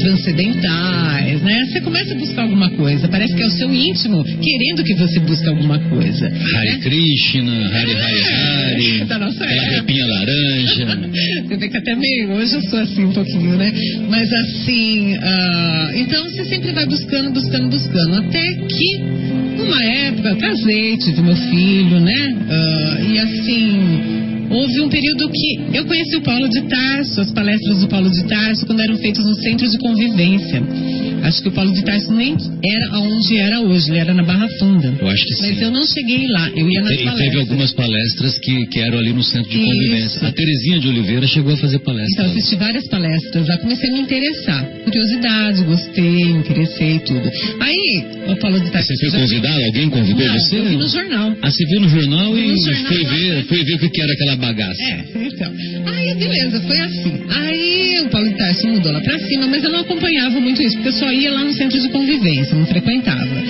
Speaker 5: transcendentais, né? Você começa a buscar alguma coisa. Parece que é o seu íntimo querendo que você busque alguma coisa.
Speaker 1: Hare
Speaker 5: né?
Speaker 1: Krishna, Hare Hare Hare,
Speaker 5: Da nossa época.
Speaker 1: roupinha laranja.
Speaker 5: Você vê que até meio. Hoje eu sou assim um pouquinho, né? Mas assim. ah, então você sempre vai buscando, buscando, buscando. Até que, numa época, eu casei, tive meu filho, né? Ah, e assim. Houve um período que eu conheci o Paulo de Tarso, as palestras do Paulo de Tarso, quando eram feitas no centro de convivência. Acho que o Paulo de Tarso nem era onde era hoje, ele era na Barra Funda.
Speaker 1: Eu acho que sim.
Speaker 5: Mas eu não cheguei lá, eu ia nas
Speaker 1: E teve
Speaker 5: palestras.
Speaker 1: algumas palestras que, que eram ali no centro de
Speaker 5: Isso.
Speaker 1: convivência. A Terezinha de Oliveira chegou a fazer palestra.
Speaker 5: Então, assisti várias palestras lá, comecei a me interessar. Curiosidade, gostei, me interessei e tudo. Aí, o Paulo de Tarso...
Speaker 1: Você foi convidado? Alguém convidou
Speaker 5: Não,
Speaker 1: você?
Speaker 5: eu vi no jornal.
Speaker 1: Ah, você viu no jornal e
Speaker 5: no jornal
Speaker 1: foi, ver, foi ver o que que era aquela bagaça.
Speaker 5: É, então. Aí, beleza, foi assim. Aí, o Paulo de Tarso mudou lá pra cima, mas eu não acompanhava muito isso, porque eu só ia lá no centro de convivência, não frequentava.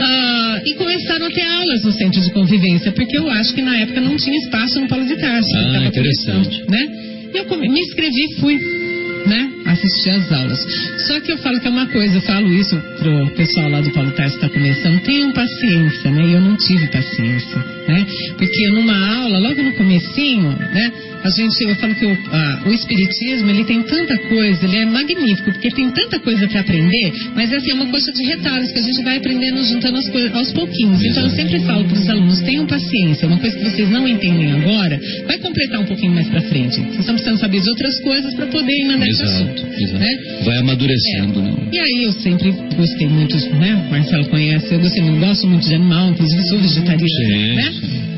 Speaker 5: Ah, e começaram a ter aulas no centro de convivência, porque eu acho que na época não tinha espaço no Paulo de Tarso.
Speaker 1: Ah, interessante.
Speaker 5: Né? E eu me inscrevi e fui. Né? Assistir às aulas. Só que eu falo que é uma coisa, eu falo isso pro pessoal lá do Paulo Tarso que está começando, tenham paciência, né? E eu não tive paciência, né? Porque numa aula, logo no comecinho, né? A gente, eu falo que o, ah, o espiritismo, ele tem tanta coisa, ele é magnífico, porque tem tanta coisa para aprender, mas assim, é uma coisa de retalhos que a gente vai aprendendo juntando as coisas aos pouquinhos. Então eu sempre falo para os alunos, tenham paciência, uma coisa que vocês não entendem agora, vai completar um pouquinho mais para frente. Vocês estão precisando saber de outras coisas para poder ir nesse
Speaker 1: Exato,
Speaker 5: assunto,
Speaker 1: exato.
Speaker 5: né?
Speaker 1: Vai amadurecendo, né?
Speaker 5: E aí eu sempre gostei muito, né? O Marcelo conhece, eu gostei muito, gosto muito de animal, inclusive sou vegetariana, né?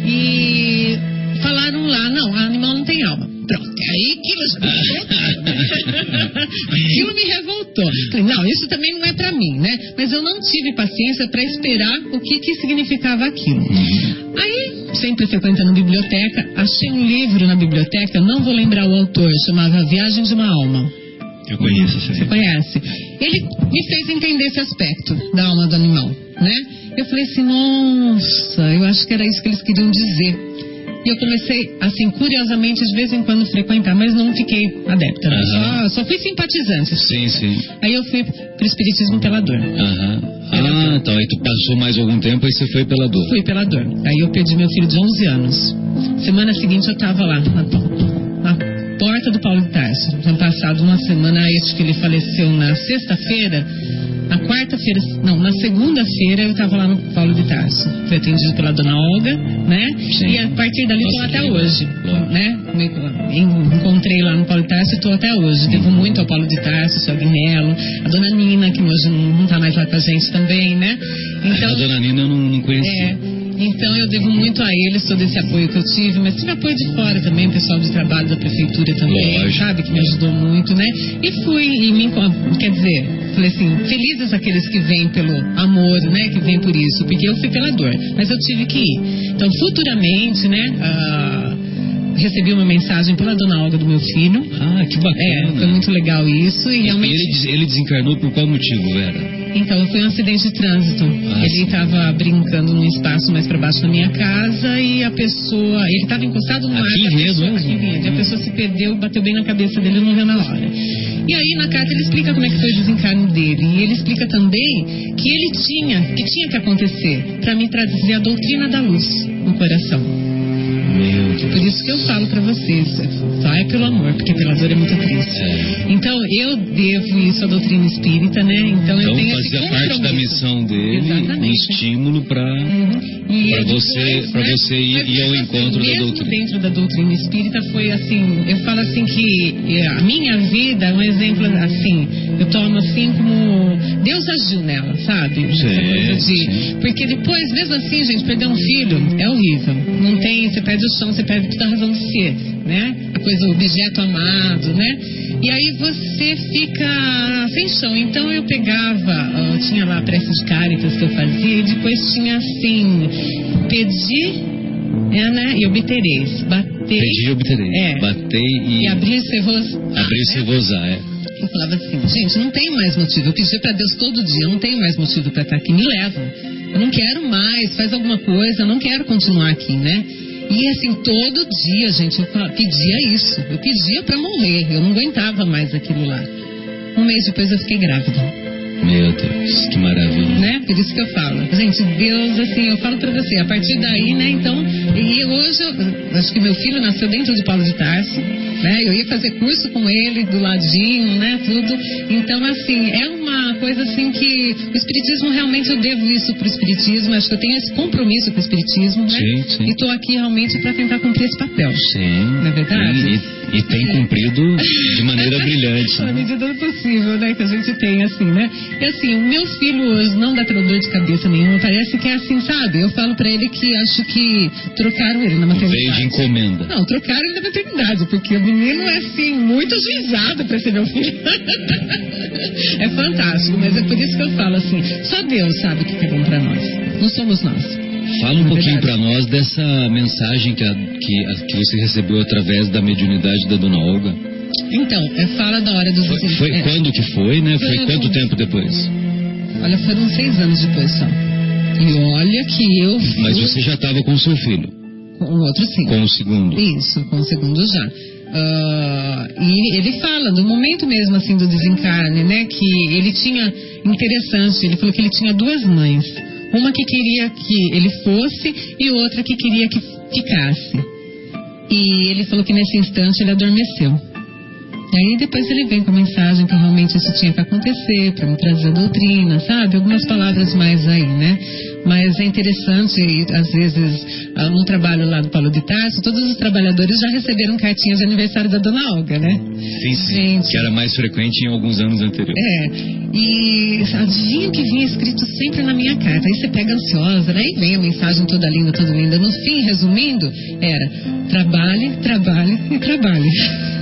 Speaker 5: E falaram lá, não, animal não tem alma. Pronto, é aí aquilo, aquilo me revoltou. Falei, não, isso também não é pra mim, né? Mas eu não tive paciência pra esperar o que que significava aquilo. Aí, sempre frequentando biblioteca, achei um livro na biblioteca, não vou lembrar o autor, chamava Viagem de uma Alma.
Speaker 3: Eu conheço esse
Speaker 5: Você conhece? Ele me fez entender esse aspecto da alma do animal, né? Eu falei assim, nossa, eu acho que era isso que eles queriam dizer. E eu comecei, assim, curiosamente, de vez em quando frequentar, mas não fiquei adepta. né?
Speaker 1: Aham.
Speaker 5: Só, só fui simpatizante.
Speaker 1: Sim, sim.
Speaker 5: Aí eu fui pro espiritismo pela dor.
Speaker 1: Aham. Ah, então aí tu passou mais algum tempo e você foi pela dor.
Speaker 5: Fui pela dor. Aí eu perdi meu filho de 11 anos. Semana seguinte eu tava lá, na porta do Paulo de Tarso. Tinha passado uma semana, acho que ele faleceu na sexta-feira. Na quarta-feira, não, na segunda-feira eu tava lá no Paulo de Tarso. Fui atendido pela dona Olga, né?
Speaker 1: Sim.
Speaker 5: E a partir dali estou até
Speaker 1: legal.
Speaker 5: hoje, né? Me- en- Encontrei lá no Paulo de Tarso e estou até hoje. Devo muito ao Paulo de Tarso, ao seu Agnello, a dona Nina, que hoje não está mais lá com a gente também, né?
Speaker 1: a dona Nina eu não, não conhecia.
Speaker 5: É, então eu devo muito a eles todo esse apoio que eu tive, mas tive apoio de fora também, pessoal de trabalho da prefeitura também,
Speaker 1: Lógico.
Speaker 5: sabe, que me ajudou muito, né? E fui e me quer dizer, falei assim, felizes aqueles que vêm pelo amor, né, que vêm por isso, porque eu fui pela dor, mas eu tive que ir. Então, futuramente, né, ah, recebi uma mensagem pela dona Olga do meu filho.
Speaker 1: Ah, que
Speaker 5: É,
Speaker 1: bacana.
Speaker 5: foi muito legal isso e realmente.
Speaker 1: ele, ele desencarnou por qual motivo, Vera?
Speaker 5: Então, foi um acidente de trânsito.
Speaker 1: Ah,
Speaker 5: ele estava brincando num espaço mais para baixo da minha casa e a pessoa. Ele estava encostado no
Speaker 1: Aqui
Speaker 5: ar. pessoa,
Speaker 1: mesmo?
Speaker 5: aqui. E a
Speaker 1: Hum.
Speaker 5: pessoa se perdeu, bateu bem na cabeça dele e morreu na hora. E aí, na carta, ele explica como é que foi o desencarno dele. E ele explica também que ele tinha, que tinha que acontecer para me trazer a doutrina da luz no coração. Por isso que eu falo para vocês, só é pelo amor, porque pela dor é muito triste.
Speaker 1: É.
Speaker 5: Então, eu devo isso à doutrina espírita, né? Então, eu
Speaker 1: Então
Speaker 5: tenho esse
Speaker 1: fazia parte da missão dele, um
Speaker 5: Exatamente.
Speaker 1: estímulo para
Speaker 5: Uhum.
Speaker 1: Pra
Speaker 5: depois,
Speaker 1: você- pra você ir- ir ao encontro da
Speaker 5: mesmo
Speaker 1: doutrina.
Speaker 5: dentro da doutrina espírita foi assim, eu falo assim que eh, a minha vida é um exemplo assim, eu tomo assim como Deus agiu nela, sabe?
Speaker 1: Sim,
Speaker 5: de- porque depois, mesmo assim, gente, perder um filho é horrível. Não tem, você perde o chão, você perde toda a razão de ser, né? A coisa, o objeto amado, né? E aí você fica sem chão. Então eu pegava, ah, tinha lá a prece de Cáritas que eu fazia, e depois tinha assim, pedi é, né, e obtereis. Batei
Speaker 1: Pedi e obterei.
Speaker 5: É.
Speaker 1: Batei e,
Speaker 5: e abrir e vos
Speaker 1: abrir-se e vozar. É.
Speaker 5: eu falava assim, gente, não tem mais motivo. Eu pedi pra Deus todo dia, não tem mais motivo pra estar aqui. Me levam. Eu não quero mais, faz alguma coisa, eu não quero continuar aqui, né? E assim, todo dia, gente, eu pedia isso. Eu pedia pra morrer, eu não aguentava mais aquilo lá. Um mês depois eu fiquei grávida,
Speaker 1: Meu Deus, que maravilha.
Speaker 5: né? Por isso que eu falo. Gente, Deus, assim, eu falo pra você, a partir daí, né, então, e hoje, eu, acho que meu filho nasceu dentro de Paulo de Tarso, né? Eu ia fazer curso com ele do ladinho, né, tudo. Então, assim, é uma coisa assim que o espiritismo realmente eu devo isso pro espiritismo, acho que eu tenho esse compromisso com o espiritismo, né?
Speaker 1: Sim, sim.
Speaker 5: E tô aqui realmente pra tentar cumprir esse papel.
Speaker 1: Sim.
Speaker 5: Não é verdade?
Speaker 1: E, e- e tem cumprido de maneira brilhante.
Speaker 5: Na
Speaker 1: né?
Speaker 5: medida do possível, né? Que a gente tem, assim, né? E assim, o meu filho hoje não dá dor de cabeça nenhuma. Parece que é assim, sabe? Eu falo pra ele que acho que trocaram ele na
Speaker 1: Veio de
Speaker 5: maternidade.
Speaker 1: encomenda.
Speaker 5: Não, trocaram ele na maternidade, porque o menino é assim, muito ajuizado pra ser meu filho. é fantástico, mas é por isso que eu falo assim, só Deus sabe o que é bom pra nós. Não somos nós.
Speaker 1: Fala um pouquinho para nós dessa mensagem que, a- que, a- que você recebeu através da mediunidade da dona Olga.
Speaker 5: Então, é fala da hora dos
Speaker 1: Foi, foi
Speaker 5: é.
Speaker 1: quando que foi, né? Foi
Speaker 5: Foi
Speaker 1: quanto tempo depois?
Speaker 5: Olha, foram seis anos depois só. E olha que eu fui
Speaker 1: Mas você já estava com o seu filho,
Speaker 5: com o outro sim.
Speaker 1: com o segundo.
Speaker 5: Isso, com o segundo já. Ah, e ele fala do momento mesmo assim do desencarne, né? Que ele tinha interessante, ele falou que ele tinha duas mães. Uma que queria que ele fosse e outra que queria que ficasse. E ele falou que nesse instante ele adormeceu. Aí depois ele vem com a mensagem que realmente isso tinha que acontecer, para me trazer a doutrina, sabe? Algumas palavras mais aí, né? Mas é interessante, às vezes, ah, no trabalho lá do Paulo de Tarso, todos os trabalhadores já receberam cartinhas de aniversário da Dona Olga, né?
Speaker 1: Sim, sim.
Speaker 5: Gente.
Speaker 1: Que era mais frequente em alguns anos anteriores.
Speaker 5: É, e adivinha o que vinha escrito sempre na minha carta. Aí você pega ansiosa, né? Aí vem a mensagem toda linda, toda linda. No fim, resumindo, era trabalhe, trabalhe e trabalhe.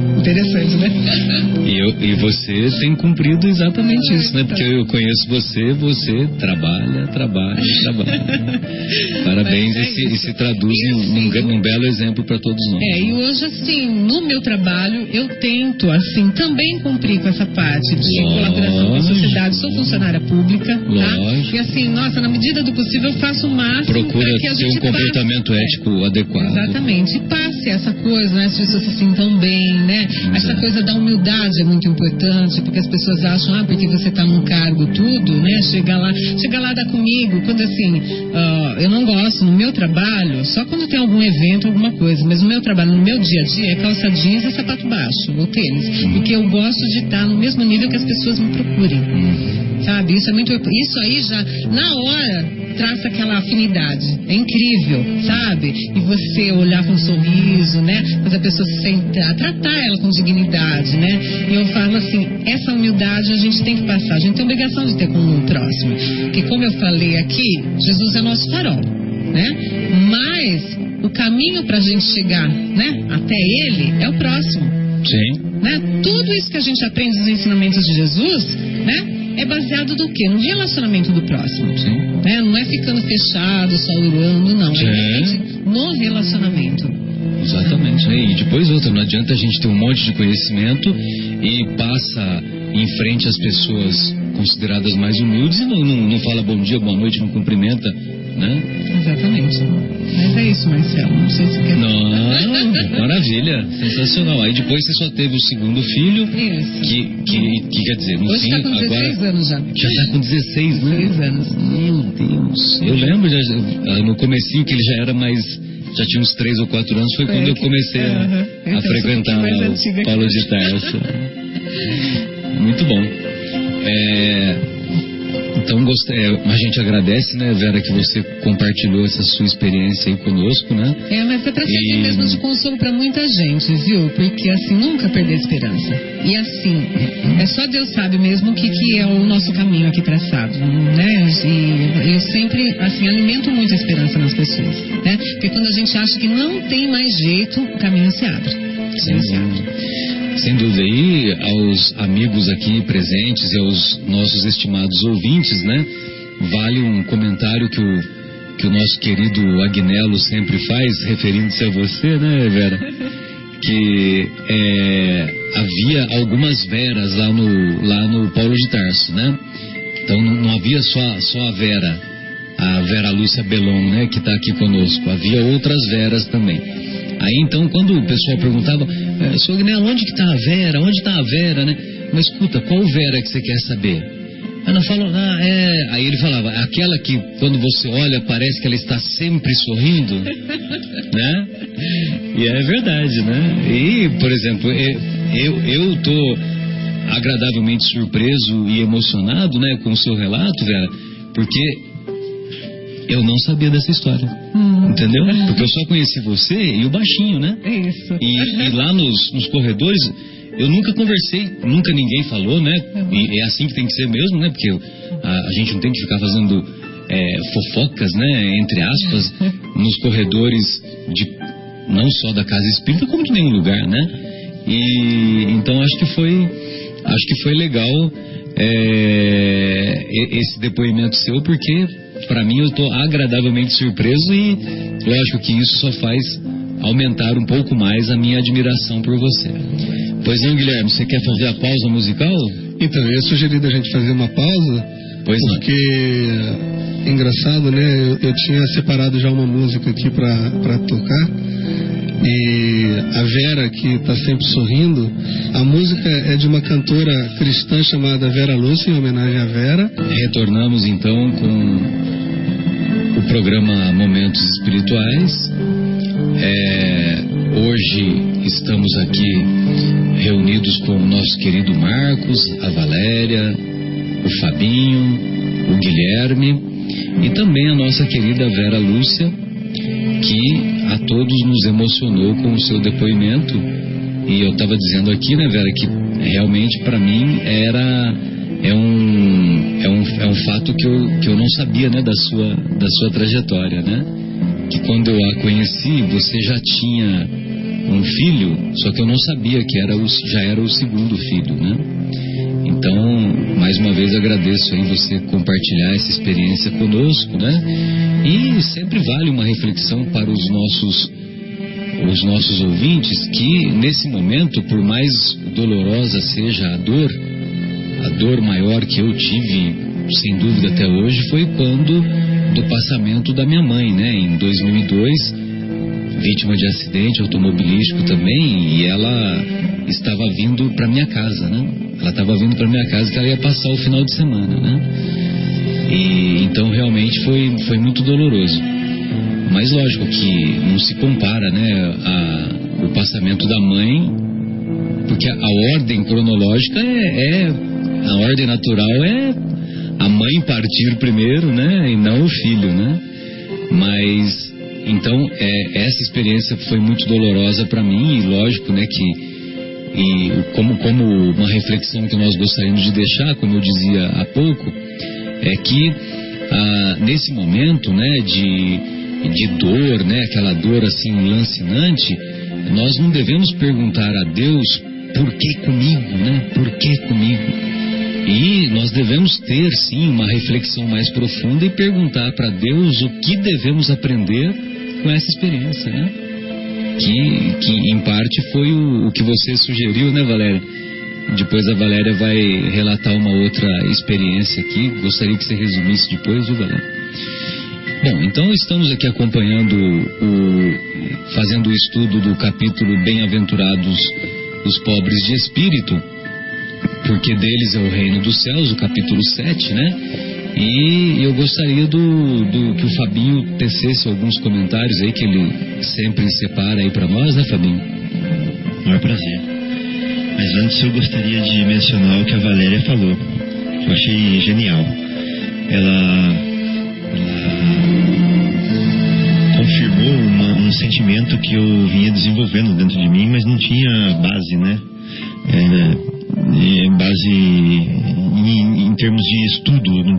Speaker 5: Interessante, né?
Speaker 1: E, eu, e você tem cumprido exatamente isso, né? Porque eu conheço você, você trabalha, trabalha, trabalha. Parabéns
Speaker 5: é
Speaker 1: e, se, e traduz num, belo exemplo para todos nós.
Speaker 5: É, e hoje, assim, no meu trabalho, eu tento, assim, também cumprir com essa parte de
Speaker 1: Lógico.
Speaker 5: colaboração com a sociedade. Sou funcionária pública, tá?
Speaker 1: Lógico.
Speaker 5: E assim, nossa, na medida do possível, eu faço o máximo
Speaker 1: Procura
Speaker 5: que a
Speaker 1: ter um comportamento
Speaker 5: passe.
Speaker 1: ético adequado.
Speaker 5: Exatamente. E passe essa coisa, né? As pessoas se sintam bem, né? Essa
Speaker 1: Exato.
Speaker 5: coisa da humildade é muito importante, porque as pessoas acham, ah, porque você está num cargo tudo, né? Chega lá, chega lá dá comigo. Quando assim, ah, eu não gosto no meu trabalho, só quando tem algum evento, alguma coisa, mas no meu trabalho, no meu dia a dia, é calça jeans e sapato baixo, ou tênis. Porque eu gosto de estar no mesmo nível que as pessoas me procurem. Sabe? Isso é muito. Isso aí já, na hora, traça aquela afinidade. É incrível, sabe? E você olhar com um sorriso, né? Fazer a pessoa se sentar, tratar ela com dignidade, né? E eu falo assim, essa humildade a gente tem que passar, a gente tem obrigação de ter com o próximo. Porque como eu falei aqui, Jesus é nosso farol, né? Mas o caminho para a gente chegar, né? Até ele é o próximo.
Speaker 1: Sim.
Speaker 5: Né? Tudo isso que a gente aprende dos ensinamentos de Jesus, né? É baseado no quê? No relacionamento do próximo.
Speaker 1: Sim.
Speaker 5: Né? Não é ficando fechado, só orando, não.
Speaker 1: Sim.
Speaker 5: É no relacionamento.
Speaker 1: Exatamente. E depois outra, não adianta a gente ter um monte de conhecimento e passa em frente às pessoas consideradas mais humildes e não, não, não fala bom dia, boa noite, não cumprimenta, né?
Speaker 5: Exatamente. Mas é isso, Marcelo. Não sei se quer.
Speaker 1: Não, maravilha, sensacional. Aí depois você só teve o segundo filho,
Speaker 5: Isso.
Speaker 1: que, que, que quer dizer, no
Speaker 5: Hoje
Speaker 1: fim,
Speaker 5: está com 16
Speaker 1: agora
Speaker 5: anos já.
Speaker 1: já está com 16, né?
Speaker 5: 16 anos.
Speaker 1: Meu Deus. Eu lembro já, no comecinho que ele já era mais. Já tinha uns 3 ou 4 anos, foi
Speaker 5: Foi
Speaker 1: quando eu
Speaker 5: que-
Speaker 1: comecei a,
Speaker 5: Então, eu um
Speaker 1: frequentar o Paulo de Tarso. Muito bom. É, então, é, a gente agradece, né, Vera, que você compartilhou essa sua experiência aí conosco, né?
Speaker 5: É, mas é pra servir
Speaker 1: E-
Speaker 5: mesmo de consolo pra muita gente, viu? Porque assim, nunca perder a esperança. E assim, é só Deus sabe mesmo o que, que é o nosso caminho aqui traçado, né? E eu sempre, assim, alimento muito a esperança nas pessoas, né? Porque quando a gente acha que não tem mais jeito, o caminho se abre. O caminho se abre.
Speaker 1: Sem dúvida. E aos amigos aqui presentes e aos nossos estimados ouvintes, né? Vale um comentário que o, que o nosso querido Agnello sempre faz, referindo-se a você, né, Vera? Que é, havia algumas veras lá no, lá no Paulo de Tarso, né? Então não, não havia só, só a Vera, a Vera Lúcia Belon, né, que está aqui conosco. Havia outras Veras também. Aí então, quando o pessoal perguntava, Sr. Agnello, onde que está a Vera? Onde está a Vera, né? Mas escuta, qual Vera que você quer saber? Ela falou, ah, é. Aí ele falava, aquela que quando você olha parece que ela está sempre sorrindo, né? E é verdade, né? E, por exemplo, eu, eu tô agradavelmente surpreso e emocionado, né, com o seu relato, Vera, porque eu não sabia dessa história, entendeu? Porque eu só conheci você e o baixinho, né?
Speaker 5: É isso.
Speaker 1: E, e lá nos, nos corredores, eu nunca conversei, nunca ninguém falou, né? E é assim que tem que ser mesmo, né? Porque a, a gente não tem que ficar fazendo é, fofocas, né? Entre aspas, nos corredores de não só da casa espírita, como de nenhum lugar, né? E então acho que foi acho que foi legal é, esse depoimento seu, porque para mim eu estou agradavelmente surpreso e lógico que isso só faz aumentar um pouco mais a minha admiração por você. Pois não, Guilherme, você quer fazer a pausa musical?
Speaker 6: Então, eu ia sugerir da gente fazer uma pausa,
Speaker 1: Pois
Speaker 6: porque, engraçado, né? Eu, eu tinha separado já uma música aqui pra tocar. E a Vera, que está sempre sorrindo, a música é de uma cantora cristã chamada Vera Lúcia, em homenagem à Vera.
Speaker 1: Retornamos então com programa Momentos Espirituais. É, hoje estamos aqui reunidos com o nosso querido Marcos, a Valéria, o Fabinho, o Guilherme e também a nossa querida Vera Lúcia, que a todos nos emocionou com o seu depoimento. E eu estava dizendo aqui, né, Vera, que realmente para mim era é um, é um, é um fato que eu, que eu não sabia, né, da sua, da sua trajetória, né? Que quando eu a conheci, você já tinha um filho, só que eu não sabia que era o, já era o segundo filho, né? Então, mais uma vez agradeço aí você compartilhar essa experiência conosco, né? E sempre vale uma reflexão para os nossos os nossos ouvintes que nesse momento, por mais dolorosa seja a dor, dor maior que eu tive, sem dúvida até hoje, foi quando do passamento da minha mãe, né? Em 2002, vítima de acidente automobilístico também, e ela estava vindo para minha casa, né? Ela estava vindo para minha casa que ela ia passar o final de semana, né? E então realmente foi foi muito doloroso. Mas lógico que não se compara, né, a, o passamento da mãe, porque a, ordem cronológica é, é a ordem natural é a mãe partir primeiro, né, e não o filho, né? Mas então é, essa experiência foi muito dolorosa para mim e lógico, né, que e como como uma reflexão que nós gostaríamos de deixar, como eu dizia há pouco, é que ah, nesse momento, né, de de dor, né, aquela dor assim lancinante, nós não devemos perguntar a Deus por que comigo, né? Por que comigo? E nós devemos ter, sim, uma reflexão mais profunda e perguntar para Deus o que devemos aprender com essa experiência, né? Que, que em parte foi o, o que você sugeriu, né, Valéria? Depois a Valéria vai relatar uma outra experiência aqui. Gostaria que você resumisse depois, viu, Valéria? Bom, então estamos aqui acompanhando o fazendo o estudo do capítulo Bem-aventurados os pobres de espírito, porque deles é o reino dos céus, o capítulo 7, né? E eu gostaria do, do que o Fabinho tecesse alguns comentários aí que ele sempre separa aí para nós, né, Fabinho?
Speaker 3: Maior prazer. Mas antes eu gostaria de mencionar o que a Valéria falou, que eu achei genial. Ela, ela confirmou uma, um sentimento que eu vinha desenvolvendo dentro de mim, mas não tinha base, né? É, é base em, em, termos de estudo,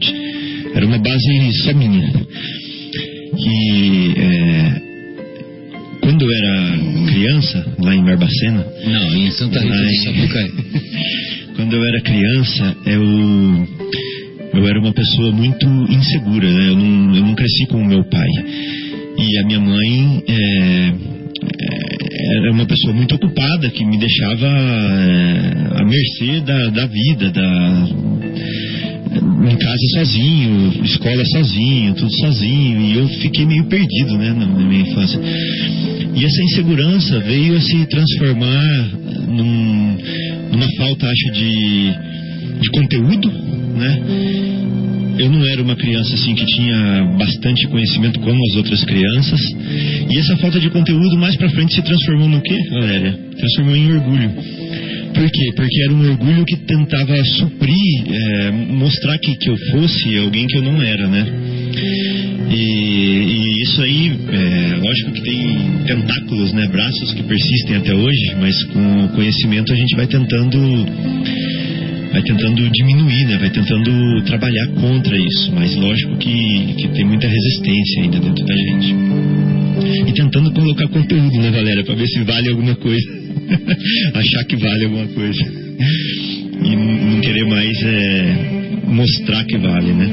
Speaker 3: era uma base só minha. Que é, quando eu era criança, lá em Barbacena.
Speaker 1: Não, em Santa Rita do Sapucaí.
Speaker 3: quando eu era criança, eu, eu era uma pessoa muito insegura, né? Eu não, eu não cresci com o meu pai. E a minha mãe é, é, era uma pessoa muito ocupada, que me deixava é, à mercê da, da vida, da, em casa sozinho, escola sozinho, tudo sozinho, e eu fiquei meio perdido, né, na minha infância. E essa insegurança veio a se transformar num, numa falta, acho, de, de conteúdo, né? Eu não era uma criança assim que tinha bastante conhecimento como as outras crianças. E essa falta de conteúdo mais para frente se transformou no quê, Valéria? Transformou em orgulho. Por quê? Porque era um orgulho que tentava suprir, é, mostrar que, que eu fosse alguém que eu não era, né? E, e isso aí, é, lógico que tem tentáculos, né? Braços que persistem até hoje, mas com o conhecimento a gente vai tentando vai tentando diminuir, né? vai tentando trabalhar contra isso, mas lógico que, que tem muita resistência ainda dentro da gente. E tentando colocar conteúdo, né, Valéria, para ver se vale alguma coisa. Achar que vale alguma coisa. E não querer mais é, mostrar que vale, né?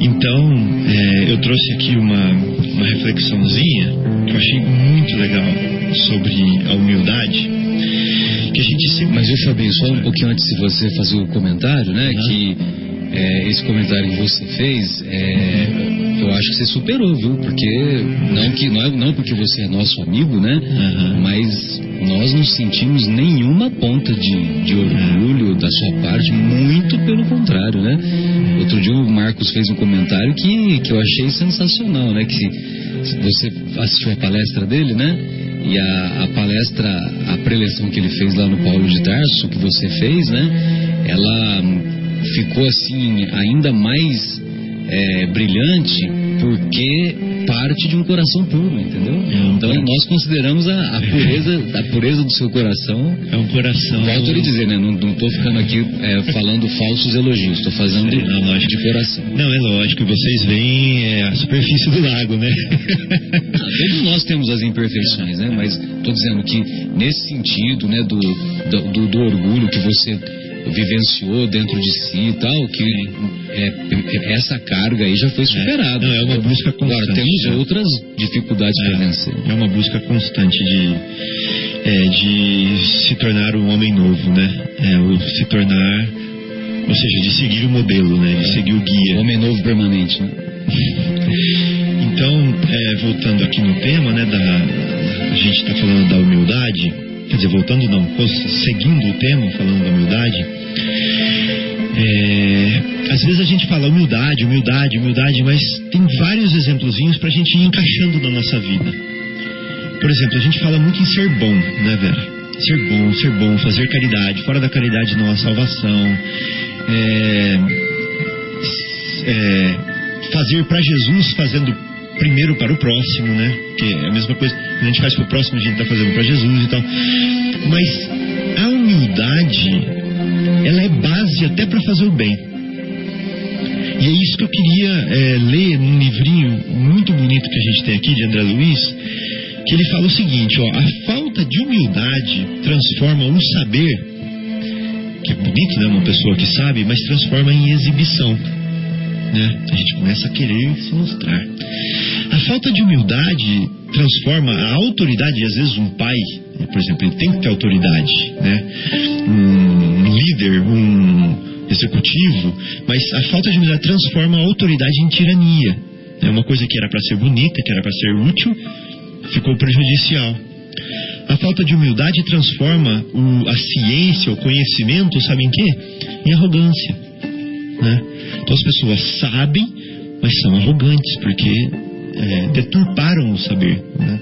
Speaker 3: Então, é, eu trouxe aqui uma, uma reflexãozinha que eu achei muito legal sobre a humildade que a gente sempre...
Speaker 1: Mas, viu, Fabinho, só um pouquinho antes de você fazer o comentário, né? Uhum. Que é, esse comentário que você fez, é, eu acho que você superou, viu? Porque não que não, é, não porque você é nosso amigo, né? Uhum. Mas nós não sentimos nenhuma ponta de, de orgulho da sua parte, muito pelo contrário, né? Outro dia o Marcos fez um comentário que, que eu achei sensacional, né? Que você assistiu a palestra dele, né? E a, a, palestra, a preleção que ele fez lá no Paulo de Tarso, que você fez, né? Ela ficou assim ainda mais é, brilhante porque parte de um coração puro, entendeu? É então nós consideramos a, a, pureza, a pureza do seu coração.
Speaker 3: É um coração.
Speaker 1: Volto a lhe dizer, né? Não estou ficando aqui é, falando falsos elogios, estou fazendo Sim, não, de coração.
Speaker 3: Não, é lógico, vocês veem é, a superfície do lago, né?
Speaker 1: Não, todos nós temos as imperfeições, né? Mas estou dizendo que nesse sentido, né, do, do, do orgulho que você vivenciou dentro de si e tal, que é, é, essa carga aí já foi superada.
Speaker 3: É, não, é uma busca constante.
Speaker 1: Agora, temos né? outras dificuldades
Speaker 3: é,
Speaker 1: para vencer.
Speaker 3: É uma busca constante de, é, de se tornar um homem novo, né? É, se tornar, ou seja, de seguir o modelo, né? De seguir o guia.
Speaker 1: Homem novo permanente, né?
Speaker 3: Então, é, voltando aqui no tema, né, da, a gente está falando da humildade, quer dizer, voltando não, seguindo o tema, falando da humildade, é, às vezes a gente fala humildade, humildade, humildade, mas tem vários exemplozinhos para a gente ir encaixando na nossa vida. Por exemplo, a gente fala muito em ser bom, né, Vera? Ser bom, ser bom, fazer caridade. Fora da caridade não há salvação. É, é, fazer para Jesus, fazendo primeiro para o próximo, né? Que é a mesma coisa. A gente faz para o próximo, a gente está fazendo para Jesus e tal. Mas a humildade ela é base até para fazer o bem. E é isso que eu queria é, ler num livrinho muito bonito que a gente tem aqui, de André Luiz, que ele fala o seguinte, ó, a falta de humildade transforma o saber, que é bonito, né, uma pessoa que sabe, mas transforma em exibição. Né? A gente começa a querer se mostrar. A falta de humildade transforma a autoridade, às vezes um pai, por exemplo, ele tem que ter autoridade, né? Um líder, um executivo, mas a falta de humildade transforma a autoridade em tirania. É uma coisa que era para ser bonita, que era para ser útil, ficou prejudicial. A falta de humildade transforma o, a ciência, o conhecimento, sabe em quê? Em arrogância. Né? Então as pessoas sabem, mas são arrogantes, porque é, deturparam o saber. Né?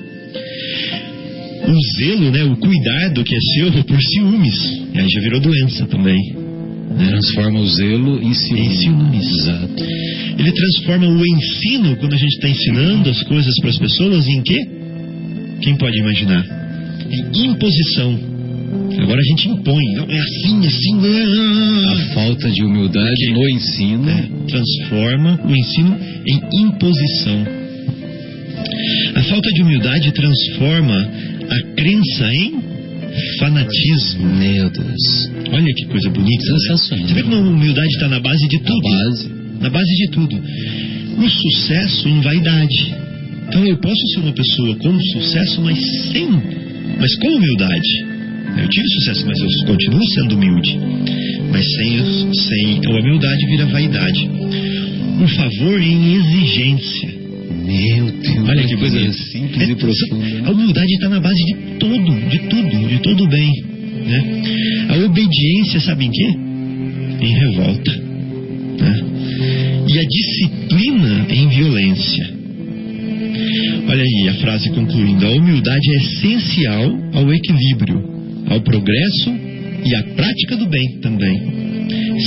Speaker 3: O zelo, né, o cuidado que é seu por ciúmes, aí já virou doença também.
Speaker 1: Né? Transforma o zelo em ciúmes.
Speaker 3: Em ciúmes.
Speaker 1: Exato.
Speaker 3: Ele transforma o ensino, quando a gente está ensinando as coisas para as pessoas, em quê? Quem pode imaginar? Em imposição. Agora a gente impõe, não é assim, assim. Não.
Speaker 1: A falta de humildade no ensino
Speaker 3: É, transforma o ensino em imposição. A falta de humildade transforma a crença em fanatismo.
Speaker 1: Meu Deus.
Speaker 3: Olha que coisa bonita. né?
Speaker 1: Sensacional.
Speaker 3: Você vê como a humildade está na base de tudo.
Speaker 1: base.
Speaker 3: Na base de tudo. O sucesso em vaidade. Então eu posso ser uma pessoa com sucesso, mas sem, mas com humildade. Eu tive sucesso, mas eu continuo sendo humilde. Mas sem, sem a humildade vira vaidade. O favor em exigência.
Speaker 1: Meu Deus.
Speaker 3: Olha que coisa
Speaker 1: simples
Speaker 3: É,
Speaker 1: e profunda.
Speaker 3: A humildade está na base de tudo, de tudo, de todo bem. Né? A obediência, sabe em quê? Em revolta. né? E a disciplina em violência. Olha aí a frase concluindo: a humildade é essencial ao equilíbrio, ao progresso e à prática do bem também.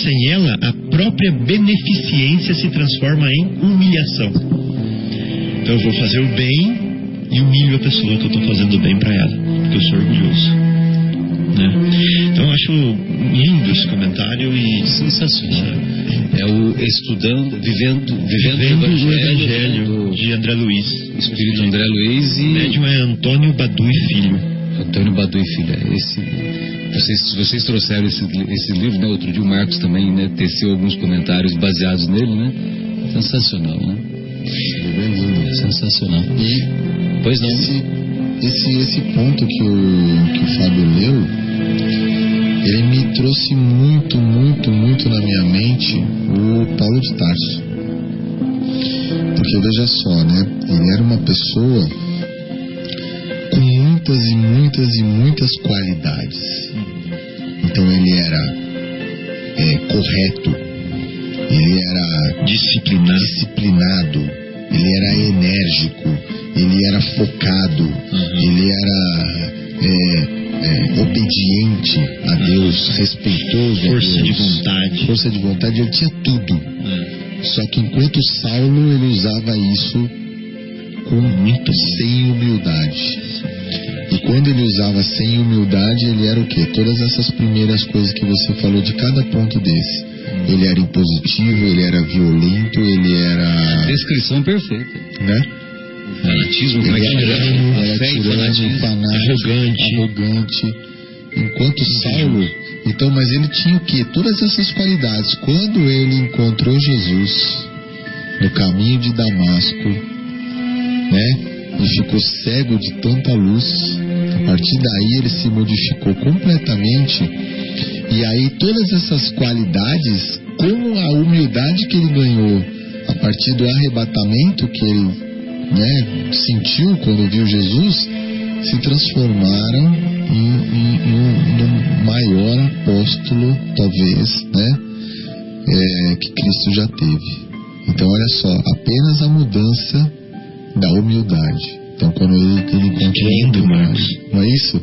Speaker 3: Sem ela, a própria beneficência se transforma em humilhação. Então eu vou fazer o bem e humilho a pessoa que eu estou fazendo o bem para ela, porque eu sou orgulhoso. Né? Então eu acho lindo esse comentário e
Speaker 1: Sensacional. É o estudando, vivendo, vivendo,
Speaker 3: vivendo
Speaker 1: o
Speaker 3: o
Speaker 1: evangelho,
Speaker 3: Evangelho
Speaker 1: do
Speaker 3: de André Luiz.
Speaker 1: Espírito André Luiz
Speaker 3: O
Speaker 1: e
Speaker 3: médium é Antônio Badu e Filho.
Speaker 1: Antônio Badu e Filha. Esse, vocês, vocês trouxeram esse, esse livro, né? Outro dia o Marcos também né, teceu alguns comentários baseados nele, né? Sensacional, né?
Speaker 2: Bem lindo.
Speaker 1: Sensacional.
Speaker 2: E
Speaker 1: Pois não.
Speaker 2: esse, esse, esse ponto que o, que o Fábio leu, ele me trouxe muito, muito, muito na minha mente o Paulo de Tarso. Porque veja só, né? Ele era uma pessoa muitas e muitas e muitas qualidades. Então ele era é, correto, ele era
Speaker 3: Disciplinado.
Speaker 2: disciplinado, ele era enérgico, ele era focado, ele era é, é, obediente a Deus, respeitoso
Speaker 3: Força
Speaker 2: a
Speaker 3: de
Speaker 2: Deus,
Speaker 3: vontade.
Speaker 2: força de vontade, ele tinha tudo. Só que enquanto Saulo ele usava isso com muito sem humildade. E quando ele usava sem humildade, ele era o quê? Todas essas primeiras coisas que você falou de cada ponto desse. Ele era impositivo, ele era violento, ele era.
Speaker 1: Descrição perfeita.
Speaker 2: né?
Speaker 1: Fanatismo, é que
Speaker 2: Ele era, tirano,
Speaker 1: fanatismo.
Speaker 2: fanático,
Speaker 3: arrogante.
Speaker 2: arrogante. Enquanto Saulo, então, mas ele tinha o quê? Todas essas qualidades. Quando ele encontrou Jesus no caminho de Damasco, né? E ficou cego de tanta luz. A partir daí ele se modificou completamente. E aí todas essas qualidades, com a humildade que ele ganhou a partir do arrebatamento que ele né, sentiu quando viu Jesus, se transformaram no maior apóstolo, talvez, né, é, que Cristo já teve. Então, olha só, apenas a mudança da humildade. Então, quando ele, ele a
Speaker 3: lindo, Marcos.
Speaker 2: não é isso?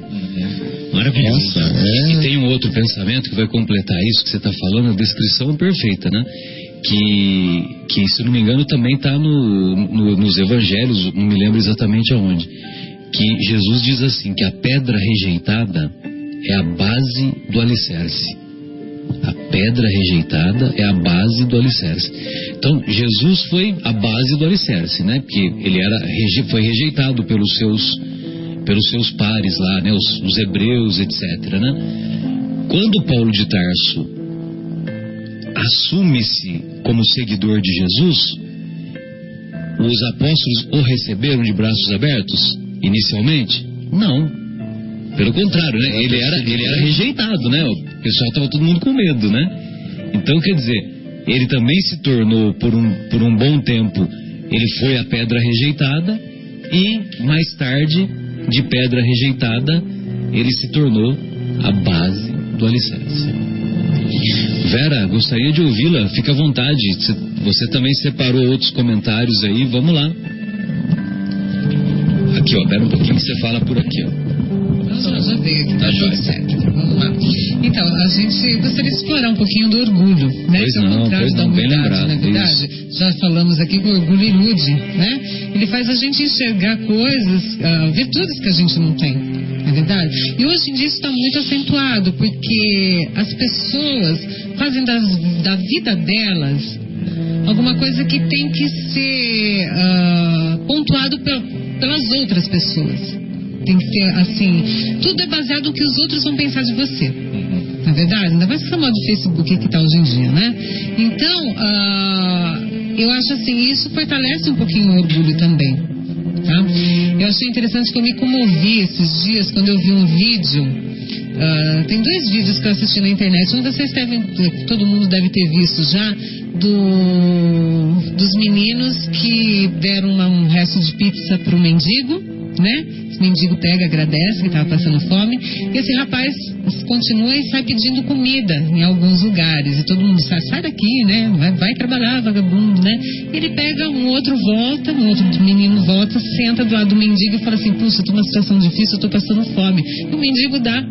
Speaker 3: Maravilhoso.
Speaker 2: Nossa,
Speaker 1: E
Speaker 2: é.
Speaker 1: tem um outro pensamento que vai completar isso que você está falando, a descrição é perfeita, né? Que, que se não me engano, também está no, no- nos evangelhos, não me lembro exatamente aonde. Que Jesus diz assim: que a pedra rejeitada é a base do alicerce. A pedra rejeitada é a base do alicerce. Então, Jesus foi a base do alicerce, né? Porque ele era, foi rejeitado pelos seus pelos seus pares lá, né? Os, os hebreus, etc. Né? Quando Paulo de Tarso assume-se como seguidor de Jesus, os apóstolos o receberam de braços abertos inicialmente? Não. Pelo contrário, né? Ele era, ele era rejeitado, né? O pessoal estava todo mundo com medo, né? Então, quer dizer, ele também se tornou, por um, por um bom tempo, ele foi a pedra rejeitada e, mais tarde, de pedra rejeitada, ele se tornou a base do alicerce. Vera, gostaria de ouvi-la, fica à vontade. Você também separou outros comentários aí, vamos lá. Aqui, ó, pera um pouquinho que você fala por aqui, ó.
Speaker 5: Já veio aqui, tá tudo certo. Vamos lá. Então, a gente gostaria de explorar um pouquinho do orgulho, né?
Speaker 1: Pois
Speaker 5: que é
Speaker 1: não, pois
Speaker 5: da
Speaker 1: não, bem lembrado,
Speaker 5: na verdade. Já falamos aqui que o orgulho ilude, né? Ele faz a gente enxergar coisas, ah, virtudes que a gente não tem, não é verdade? E hoje em dia isso está muito acentuado, porque as pessoas fazem das, da vida delas alguma coisa que tem que ser ah, pontuado pel- pelas outras pessoas. Tem que ser assim, tudo é baseado no que os outros vão pensar de você. Na verdade, ainda mais com essa moda de Facebook que está hoje em dia, né? Então, ah, eu acho assim, isso fortalece um pouquinho o orgulho também. Tá? Eu achei interessante que eu me comovi esses dias quando eu vi um vídeo. ah, tem dois vídeos que eu assisti na internet. Um vocês devem, todo mundo deve ter visto já, do, dos meninos que deram uma- um resto de pizza para o mendigo, né? Esse mendigo pega, agradece que estava passando fome. E esse rapaz continua e sai pedindo comida em alguns lugares. E todo mundo sai, sai daqui, né? Vai, vai trabalhar, vagabundo, né? Ele pega um outro, volta, um outro menino volta, senta do lado do mendigo e fala assim: Puxa, eu tô numa situação difícil, eu tô passando fome. E o mendigo dá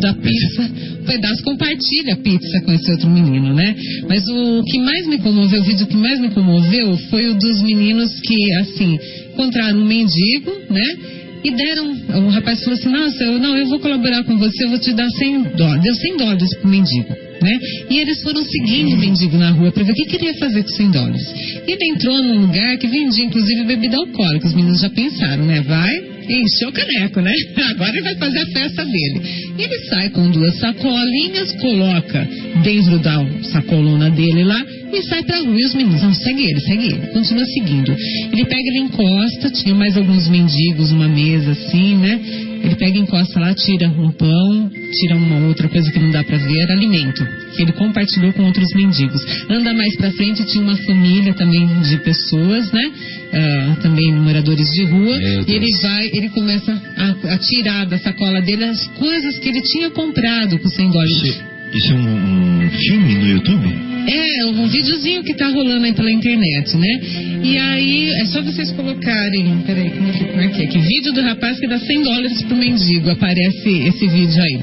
Speaker 5: da pizza, pedaço compartilha a pizza com esse outro menino, né? Mas o que mais me comoveu, o vídeo que mais me comoveu foi o dos meninos que, assim, encontraram um mendigo, né? E deram, o rapaz falou assim, nossa, eu, não, eu vou colaborar com você, eu vou te dar 100 dólares. Deu 100 dólares pro mendigo, né? E eles foram seguindo o mendigo na rua para ver o que queria fazer com 100 dólares. E ele entrou num lugar que vendia, inclusive, bebida alcoólica. Os meninos já pensaram, né? Vai encher o caneco, né? Agora ele vai fazer a festa dele. Ele sai com duas sacolinhas, coloca dentro da sacolona dele lá e sai pra rua. E os meninos, não, segue ele, segue ele. Continua seguindo. Ele pega, ele encosta, tinha mais alguns mendigos, uma mesa assim, né? Ele pega, encosta lá, tira um pão, tira uma outra coisa que não dá pra ver, era alimento, que ele compartilhou com outros mendigos. Anda mais pra frente, tinha uma família também de pessoas, né? Ah, também moradores de rua. E ele vai, ele começa a, a tirar da sacola dele as coisas que ele tinha comprado com 100 dólares.
Speaker 3: Isso, isso é um, um filme no YouTube?
Speaker 5: É, um videozinho que tá rolando aí pela internet, né? E aí, é só vocês colocarem, peraí, como é que marquei aqui? Vídeo do rapaz que dá 100 dólares pro mendigo, aparece esse vídeo aí.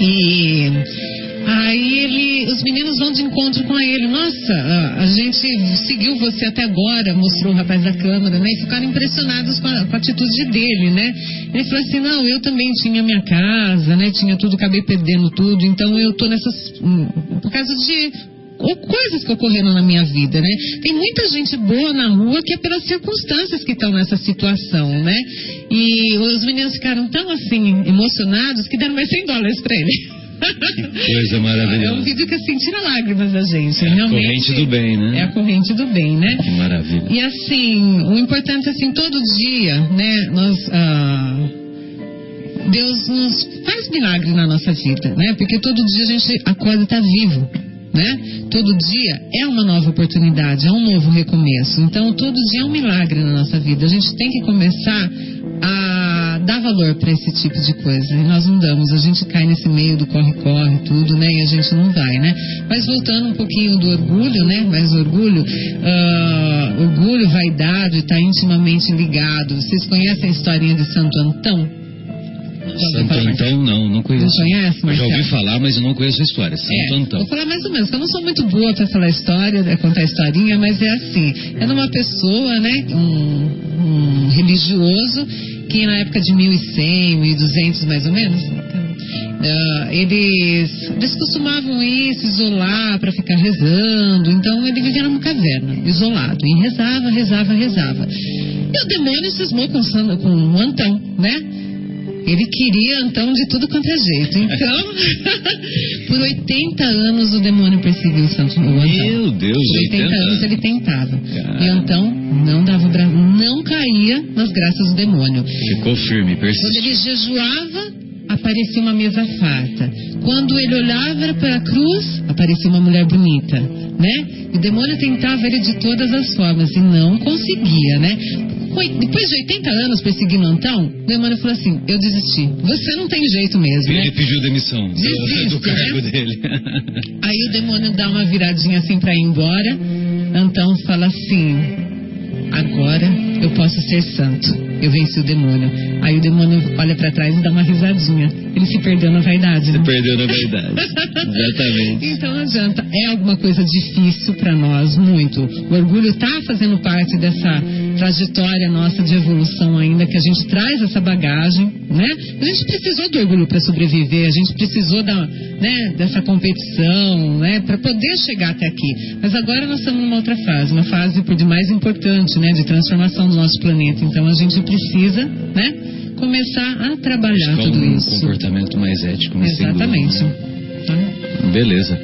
Speaker 5: E aí ele, os meninos vão de encontro com ele. Nossa, a, gente seguiu você até agora, mostrou o rapaz da câmera, né? E ficaram impressionados com a, com a atitude dele, né? Ele falou assim, não, eu também tinha minha casa, né? Tinha tudo, acabei perdendo tudo, então eu tô nessas, hum, por causa de ou coisas que ocorreram na minha vida, né? Tem muita gente boa na rua que é pelas circunstâncias que estão nessa situação, né? E os meninos ficaram tão assim emocionados que deram mais 100 dólares para ele.
Speaker 1: Coisa
Speaker 5: É um
Speaker 1: maravilhosa.
Speaker 5: vídeo que assim tira lágrimas da gente.
Speaker 1: É a
Speaker 5: realmente.
Speaker 1: corrente do bem, né?
Speaker 5: É a corrente do bem, né?
Speaker 1: Que maravilha.
Speaker 5: E assim, o importante assim, todo dia, né, nós ah, Deus nos faz milagre na nossa vida, né? Porque todo dia a gente acorda e está vivo, né? Todo dia é uma nova oportunidade, é um novo recomeço. Então, todo dia é um milagre na nossa vida. A gente tem que começar a dar valor para esse tipo de coisa. E nós não damos, a gente cai nesse meio do corre-corre, tudo, né? E a gente não vai, né? Mas voltando um pouquinho do orgulho, né? Mas orgulho, ah, orgulho, vaidade, está intimamente ligado. Vocês conhecem a historinha de Santo Antão?
Speaker 1: Santo Antão, não, não conheço.
Speaker 5: Não conhece,
Speaker 1: Eu já ouvi falar, mas eu não conheço a história. Santo
Speaker 5: É,
Speaker 1: Antão.
Speaker 5: vou falar mais ou menos, eu não sou muito boa para falar história, né, contar historinha, mas é assim, era uma pessoa, né, um, um religioso, que na época de 1100, 1200 mais ou menos, ah, eles, eles costumavam ir se isolar para ficar rezando. Então ele vivia numa caverna, isolado. E rezava, rezava, rezava. E o demônio cismou com, com o Antão, né? Ele queria Antão de tudo quanto é jeito. Então, por 80 anos o demônio perseguiu o Santo Antão.
Speaker 1: Meu Deus,
Speaker 5: Por 80
Speaker 1: 80
Speaker 5: anos ele tentava.
Speaker 1: Cara.
Speaker 5: E Antão não dava o braço, não caía nas graças do demônio.
Speaker 1: Ficou firme,
Speaker 5: Quando
Speaker 1: persistiu.
Speaker 5: ele jejuava, aparecia uma mesa farta. Quando ele olhava para a cruz, aparecia uma mulher bonita, né? E o demônio tentava ele de todas as formas e não conseguia, né? Oi- Depois de 80 anos perseguindo Antão, o demônio falou assim: Eu desisti. Você não tem jeito mesmo, né?
Speaker 1: Ele pediu demissão do,
Speaker 5: Desiste,
Speaker 1: do cargo
Speaker 5: né?
Speaker 1: dele.
Speaker 5: Aí o demônio dá uma viradinha assim pra ir embora. Antão fala assim: Agora eu posso ser santo. Eu venci o demônio. Aí o demônio olha pra trás e dá uma risadinha. Ele se perdeu na vaidade. né?
Speaker 1: Perdeu na verdade. Exatamente.
Speaker 5: Então não adianta. É alguma coisa difícil pra nós, muito. O orgulho tá fazendo parte dessa trajetória nossa de evolução ainda, que a gente traz essa bagagem, né? A gente precisou do orgulho para sobreviver, a gente precisou da, né, dessa competição, né, para poder chegar até aqui. Mas agora nós estamos numa outra fase, uma fase por demais importante, né, de transformação do nosso planeta. Então a gente precisa, né, começar a trabalhar
Speaker 1: Com
Speaker 5: tudo
Speaker 1: um
Speaker 5: isso.
Speaker 1: comportamento mais ético, mais
Speaker 5: Exatamente.
Speaker 1: seguro, né? Beleza.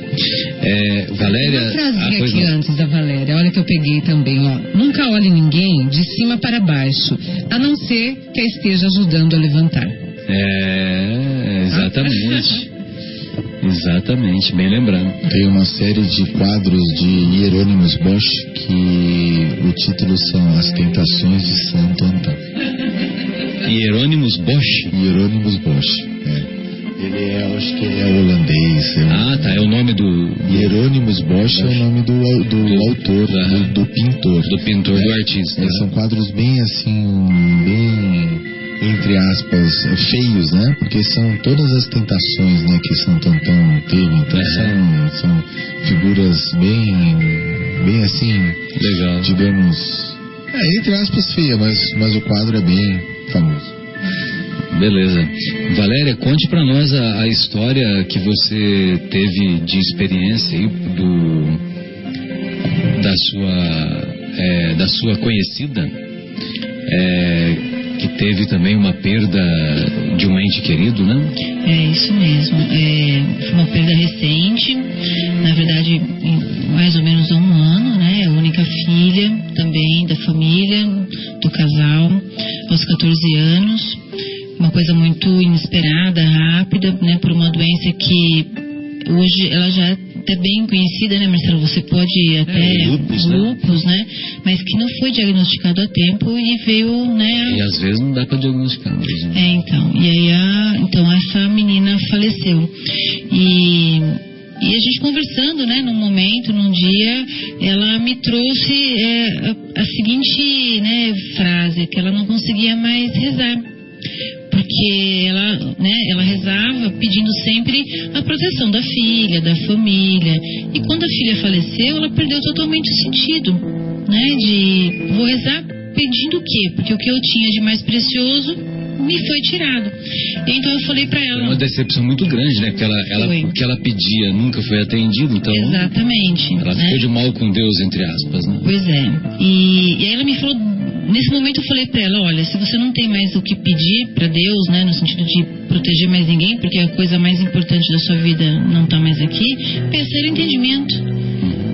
Speaker 1: É, Valéria.
Speaker 5: Uma frasinha
Speaker 1: ah,
Speaker 5: aqui
Speaker 1: não.
Speaker 5: antes da Valéria, olha que eu peguei também, ó. Nunca olhe ninguém de cima para baixo, a não ser que a esteja ajudando a levantar.
Speaker 1: É, exatamente. Exatamente, bem lembrado.
Speaker 2: Tem uma série de quadros de Hieronymus Bosch que o título são As Tentações de Santo Antão.
Speaker 1: Hieronymus Bosch.
Speaker 2: Hieronymus Bosch. É. Ele é, acho que ele é holandês. é um-
Speaker 1: Ah, tá, é o nome do,
Speaker 2: Hieronymus Bosch é o nome do, do
Speaker 1: Do-
Speaker 2: autor, do, do pintor.
Speaker 1: do pintor, do artista.
Speaker 2: É, são quadros bem assim, bem, entre aspas, feios, né? Porque são todas as tentações né, que Santo Antão teve. Então
Speaker 1: É.
Speaker 2: são, são figuras bem, bem assim,
Speaker 1: Legal.
Speaker 2: digamos, é, entre aspas feia, mas, mas o quadro é bem famoso.
Speaker 1: Beleza. Valéria, conte pra nós a, a história que você teve de experiência aí do da sua é, da sua conhecida é, que teve também uma perda de um ente querido, né?
Speaker 4: É isso mesmo. É, uma perda recente, na verdade, mais ou menos há um ano, né? A única filha também da família, do casal, aos 14 anos. Uma coisa muito inesperada, rápida, né? Por uma doença que hoje ela já é até bem conhecida, né, Marcelo? Você pode até
Speaker 1: É, lúpus, né?
Speaker 4: lúpus, né? Mas que não foi diagnosticado a tempo e veio, né?
Speaker 1: E às vezes não dá pra diagnosticar mesmo.
Speaker 4: É, então. E aí, a, então, essa menina faleceu. E, e a gente conversando, né, num momento, num dia, ela me trouxe é, a, a seguinte né, frase, que ela não conseguia mais rezar. Porque ela, né, ela rezava pedindo sempre a proteção da filha, da família. E quando a filha faleceu, ela perdeu totalmente o sentido, né, de vou rezar pedindo o quê? Porque o que eu tinha de mais precioso me foi tirado. Então eu falei pra
Speaker 1: É
Speaker 4: ela.
Speaker 1: uma decepção muito grande, né? Porque ela, ela,
Speaker 4: Foi.
Speaker 1: que ela pedia nunca foi atendido, então
Speaker 4: Exatamente.
Speaker 1: ela
Speaker 4: né?
Speaker 1: ficou de mal com Deus, entre aspas, né?
Speaker 4: Pois é. E, e aí ela me falou, nesse momento eu falei pra ela, olha, se você não tem mais o que pedir pra Deus, né, no sentido de proteger mais ninguém, porque a coisa mais importante da sua vida não tá mais aqui, peça entendimento,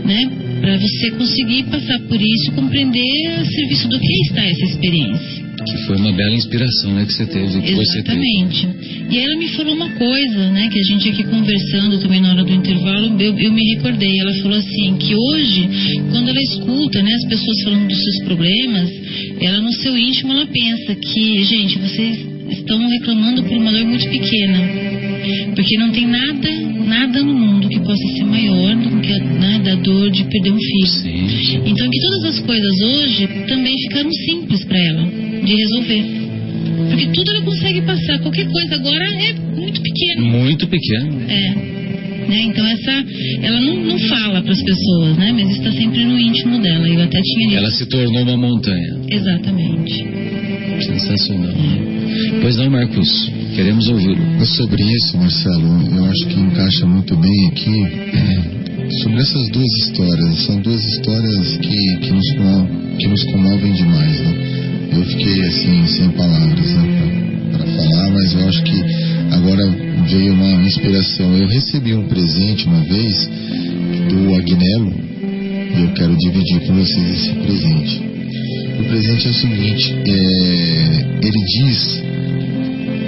Speaker 4: né, Pra você conseguir passar por isso, compreender a serviço do que está essa experiência.
Speaker 1: Que foi uma bela inspiração, né? Que você teve, que você teve.
Speaker 4: Exatamente. E ela me falou uma coisa, né, que a gente aqui conversando também na hora do intervalo, eu, eu me recordei. Ela falou assim, que hoje, quando ela escuta, né, as pessoas falando dos seus problemas, ela no seu íntimo, ela pensa que, gente, vocês estão reclamando por uma dor muito pequena. Porque não tem nada, nada no mundo que possa ser maior do que a né, da dor de perder um filho.
Speaker 1: Sim.
Speaker 4: Então que todas as coisas hoje também ficaram simples para ela de resolver. Porque tudo ela consegue passar, qualquer coisa agora é muito pequeno.
Speaker 1: Muito pequeno.
Speaker 4: É. Né? Então essa, ela não, não fala para as pessoas, né? Mas está sempre no íntimo dela. Eu até tinha.
Speaker 1: Ela se tornou uma montanha.
Speaker 4: Exatamente.
Speaker 1: Sensacional. Pois não, Marcos. Queremos ouvi-lo.
Speaker 2: Mas sobre isso, Marcelo, eu acho que encaixa muito bem aqui é, sobre essas duas histórias. São duas histórias que, que, nos, que nos comovem demais, né? Eu fiquei assim, sem palavras, né, para falar, mas eu acho que agora veio uma inspiração. Eu recebi um presente uma vez do Agnello e eu quero dividir com vocês esse presente. O presente é o seguinte, é, ele diz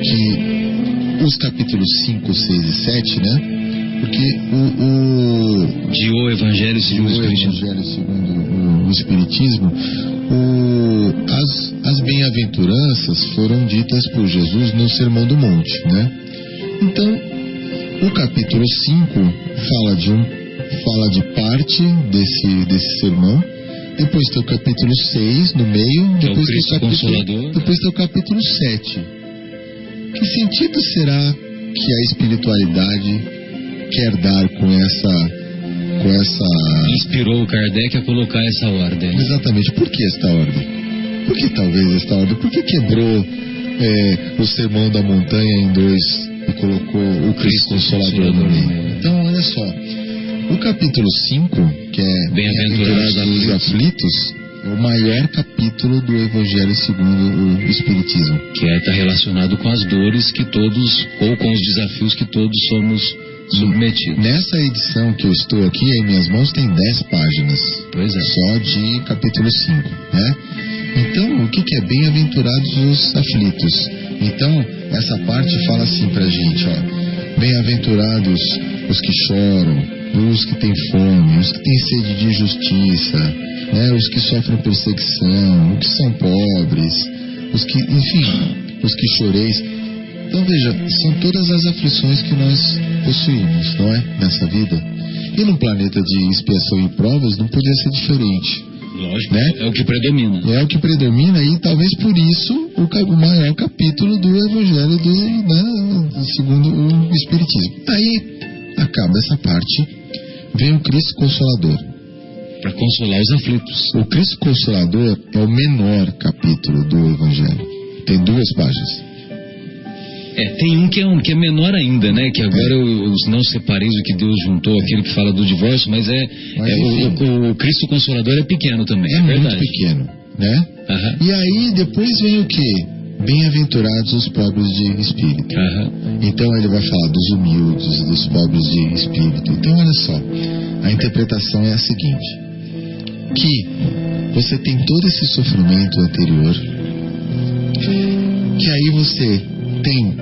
Speaker 2: que os capítulos 5, 6 e 7, né? Porque o, o,
Speaker 1: De O Evangelho segundo o Espiritismo.
Speaker 2: Evangelho segundo o, o Espiritismo, o, as, as bem-aventuranças foram ditas por Jesus no Sermão do Monte, né? Então, o capítulo 5 fala de um fala de parte desse, desse sermão. Depois tem o capítulo 6 no meio,
Speaker 1: é o
Speaker 2: depois tem
Speaker 1: Cristo
Speaker 2: o capítulo,
Speaker 1: Consolador.
Speaker 2: depois tem o capítulo 7. Que sentido será que a espiritualidade quer dar com essa com essa
Speaker 1: Inspirou o Kardec a colocar essa ordem.
Speaker 2: Exatamente. Por que esta ordem? Por que talvez esta ordem? Por que quebrou é, o sermão da montanha em dois e colocou o Cristo Consolador no meio? Então, olha só. O capítulo 5, que é
Speaker 1: Bem-aventurados
Speaker 2: os aflitos, é o maior capítulo do Evangelho segundo o Espiritismo.
Speaker 1: Que está relacionado com as dores que todos, ou com os desafios que todos somos submetidos.
Speaker 2: Nessa edição que eu estou aqui em minhas mãos tem 10 páginas.
Speaker 1: Pois é.
Speaker 2: só de capítulo 5, né? Então, o que, que é bem-aventurados os aflitos? Então, essa parte fala assim pra gente, ó. Bem-aventurados os que choram, os que têm fome, os que têm sede de justiça, né? Os que sofrem perseguição, os que são pobres, os que, enfim, os que choreis. Então, veja, são todas as aflições que nós possuímos, não é? Nessa vida. E num planeta de expiação e provas não podia ser diferente.
Speaker 1: Lógico.
Speaker 2: Né?
Speaker 1: É o que predomina.
Speaker 2: É o que predomina e talvez por isso o, maior capítulo do Evangelho do, né, segundo o Espiritismo. Aí acaba essa parte, vem o Cristo Consolador.
Speaker 1: Para consolar os aflitos.
Speaker 2: O Cristo Consolador é o menor capítulo do Evangelho. Tem duas páginas.
Speaker 1: É, tem um que é, um que é menor ainda, né? Que agora eu- os não separeis o que Deus juntou, aquele que fala do divórcio, mas é,
Speaker 2: Mas
Speaker 1: é, o, o- o Cristo Consolador é pequeno também,
Speaker 2: É,
Speaker 1: é,
Speaker 2: muito pequeno, né? E aí depois vem o que? Bem-aventurados os pobres de espírito.
Speaker 1: aham.
Speaker 2: Então ele vai falar dos humildes, dos pobres de espírito. Então olha só, a interpretação é a seguinte: que você tem todo esse sofrimento anterior, que aí você tem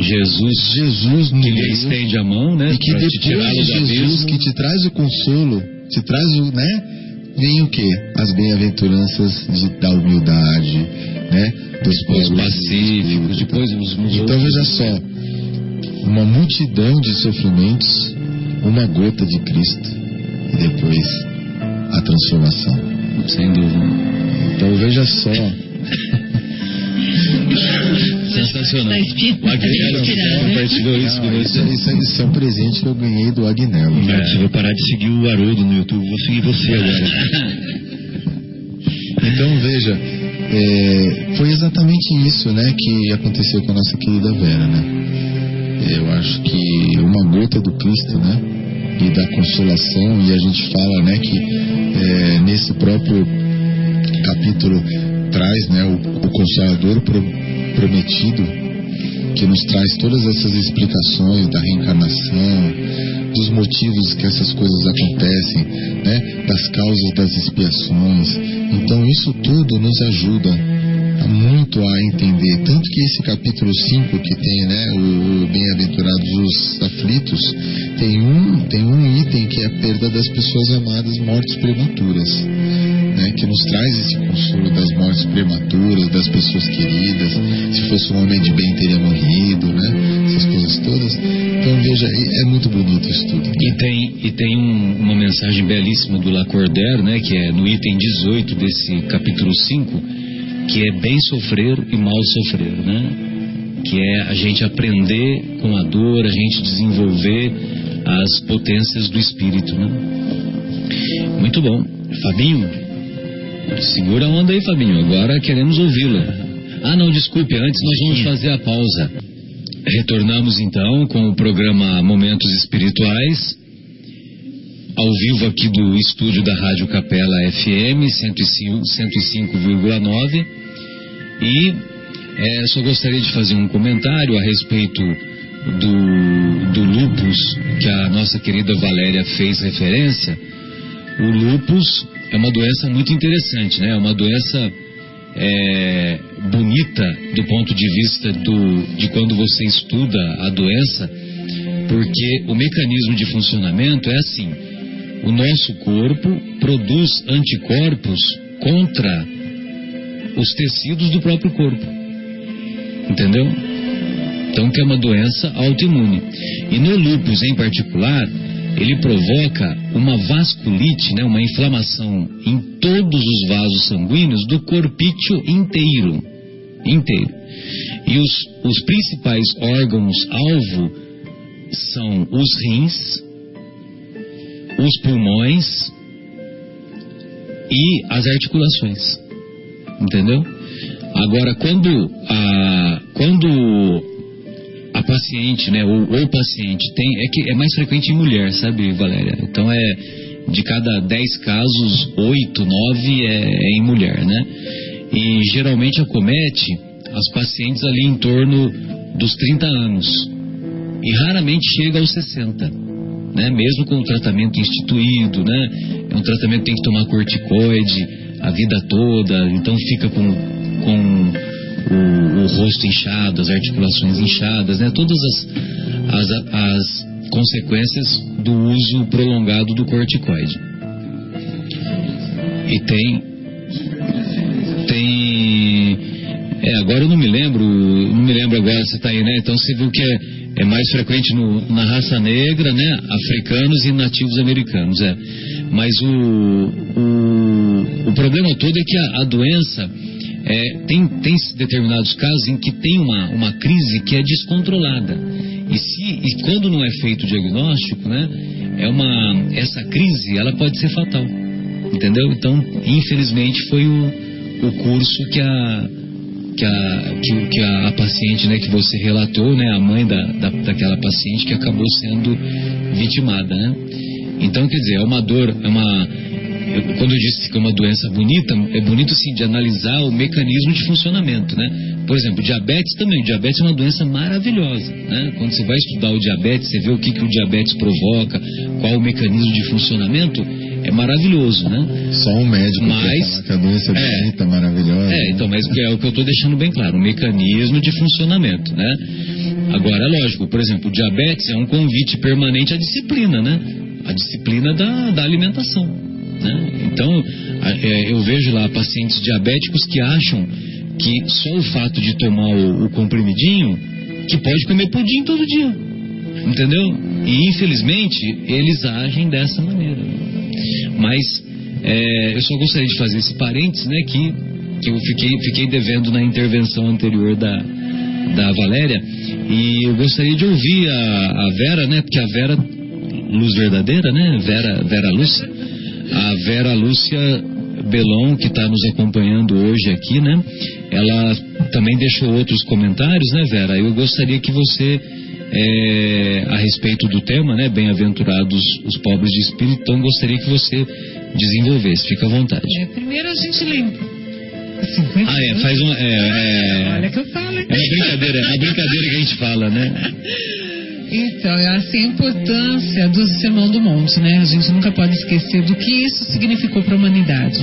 Speaker 1: Jesus
Speaker 2: Jesus no
Speaker 1: que lhe estende a mão, né?
Speaker 2: e que depois de Jesus que te traz o consolo, te traz o, né? Vem o que? As bem-aventuranças de, da humildade, né? Dos
Speaker 1: Os
Speaker 2: pobres de
Speaker 1: pacíficos, depois os,
Speaker 2: Então
Speaker 1: outros.
Speaker 2: veja só, uma multidão de sofrimentos, uma gota de Cristo e depois a transformação.
Speaker 1: Sem dúvida.
Speaker 2: Então veja só,
Speaker 1: Sensacional.
Speaker 4: Tá
Speaker 1: O
Speaker 4: tá inspirado.
Speaker 1: compartilhou isso com
Speaker 2: isso,
Speaker 1: você.
Speaker 2: isso, isso é um presente que eu ganhei do Agnello.
Speaker 3: Se eu vou parar de seguir o Haroldo no YouTube, vou seguir você agora.
Speaker 2: Então veja, é, foi exatamente isso, né, que aconteceu com a nossa querida Vera, né? Eu acho que uma gota do Cristo, né, e da consolação e a gente fala, né, que é, nesse próprio capítulo traz, né, o, o Consolador pro- prometido que nos traz todas essas explicações da reencarnação, dos motivos que essas coisas acontecem, né, das causas das expiações. Então isso tudo nos ajuda muito a entender, tanto que esse capítulo 5 que tem, né, o, o bem-aventurados os aflitos, tem um, tem um item que é a perda das pessoas amadas mortes prematuras né, que nos traz esse consolo das mortes prematuras, das pessoas queridas. Se fosse um homem de bem, teria morrido, né? Essas coisas todas. Então, veja, é muito bonito isso tudo.
Speaker 1: E tem, e tem um- uma mensagem belíssima do Lacordaire, né, que é no item 18 desse capítulo 5, que é bem sofrer e mal sofrer, né? Que é a gente aprender com a dor, a gente desenvolver as potências do espírito, né? Muito bom. Fabinho, segura a onda aí, Fabinho. Agora queremos ouvi-la. Ah, não, desculpe, antes nós vamos fazer a pausa. Retornamos então com o programa Momentos Espirituais, ao vivo aqui do estúdio da Rádio Capela FM 105,9 e é, só gostaria de fazer um comentário a respeito do, do lupus que a nossa querida Valéria fez referência. O lupus é uma doença muito interessante, né? É uma doença é, bonita do ponto de vista do, de quando você estuda a doença, porque o mecanismo de funcionamento é assim: o nosso corpo produz anticorpos contra os tecidos do próprio corpo. Entendeu? Então, que é uma doença autoimune. E no lúpus em particular, ele provoca uma vasculite, né, uma inflamação em todos os vasos sanguíneos do corpício inteiro. Inteiro. E os, os principais órgãos-alvo são os rins, os pulmões e as articulações. Entendeu? Agora, quando a, quando a paciente, né, ou paciente tem, é que é mais frequente em mulher, sabe, Valéria? Então é de cada 10 casos, 8, 9 é, é em mulher, né? E geralmente acomete as pacientes ali em torno dos 30 anos e raramente chega aos 60, né? Mesmo com o tratamento instituído, né? É um tratamento que tem que tomar corticoide a vida toda, então fica com, com o, o, rosto inchado, as articulações inchadas, né? Todas as, as, as consequências do uso prolongado do corticoide. E tem. Tem. É, agora eu não me lembro, não me lembro agora se está aí, né? Então você viu que é, é mais frequente no, na raça negra, né? Africanos e nativos americanos, é. Mas o, o, o problema todo é que a, a doença é, tem, tem determinados casos em que tem uma, uma crise que é descontrolada. E, se, e quando não é feito o diagnóstico, né, é uma, essa crise ela pode ser fatal. Entendeu? Então, infelizmente, foi o, o curso que a, que a, que, que a, a, paciente né, que você relatou, né, a mãe da, da, daquela paciente que acabou sendo vitimada. Né? Então, quer dizer, é uma dor, é uma eu, quando eu disse que é uma doença bonita, é bonito sim de analisar o mecanismo de funcionamento, né? Por exemplo, diabetes também. Diabetes é uma doença maravilhosa, né? Quando você vai estudar o diabetes, você vê o que, que o diabetes provoca, qual o mecanismo de funcionamento, é maravilhoso, né?
Speaker 2: Só um médico mas, que a doença é, bonita, maravilhosa.
Speaker 1: É, então, mas é o que eu estou deixando bem claro, o mecanismo de funcionamento, né? Agora, é lógico, por exemplo, o diabetes é um convite permanente à disciplina, né? A disciplina da, da alimentação. Né? Então, é, eu vejo lá pacientes diabéticos que acham que só o fato de tomar o, comprimidinho, que pode comer pudim todo dia. Entendeu? E infelizmente eles agem dessa maneira. Mas é, eu só gostaria de fazer esse parênteses, né, que, que eu fiquei, fiquei devendo na intervenção anterior da, da Valéria. E eu gostaria de ouvir a, a Vera, né, porque a Vera, luz verdadeira, né, Vera, Vera Lúcia, a Vera Lúcia Belon, que está nos acompanhando hoje aqui, né? Ela também deixou outros comentários, né, Vera? Eu gostaria que você, é, a respeito do tema, né, bem-aventurados os pobres de espírito, então gostaria que você desenvolvesse. Fica à vontade.
Speaker 5: É, primeiro a gente lembra.
Speaker 1: Ah, é, faz um. É,
Speaker 5: é, Olha que eu falo, hein?
Speaker 1: É a brincadeira, é a brincadeira que a gente fala, né?
Speaker 5: Então, é assim a importância do Sermão do Monte, né? A gente nunca pode esquecer do que isso significou para a humanidade.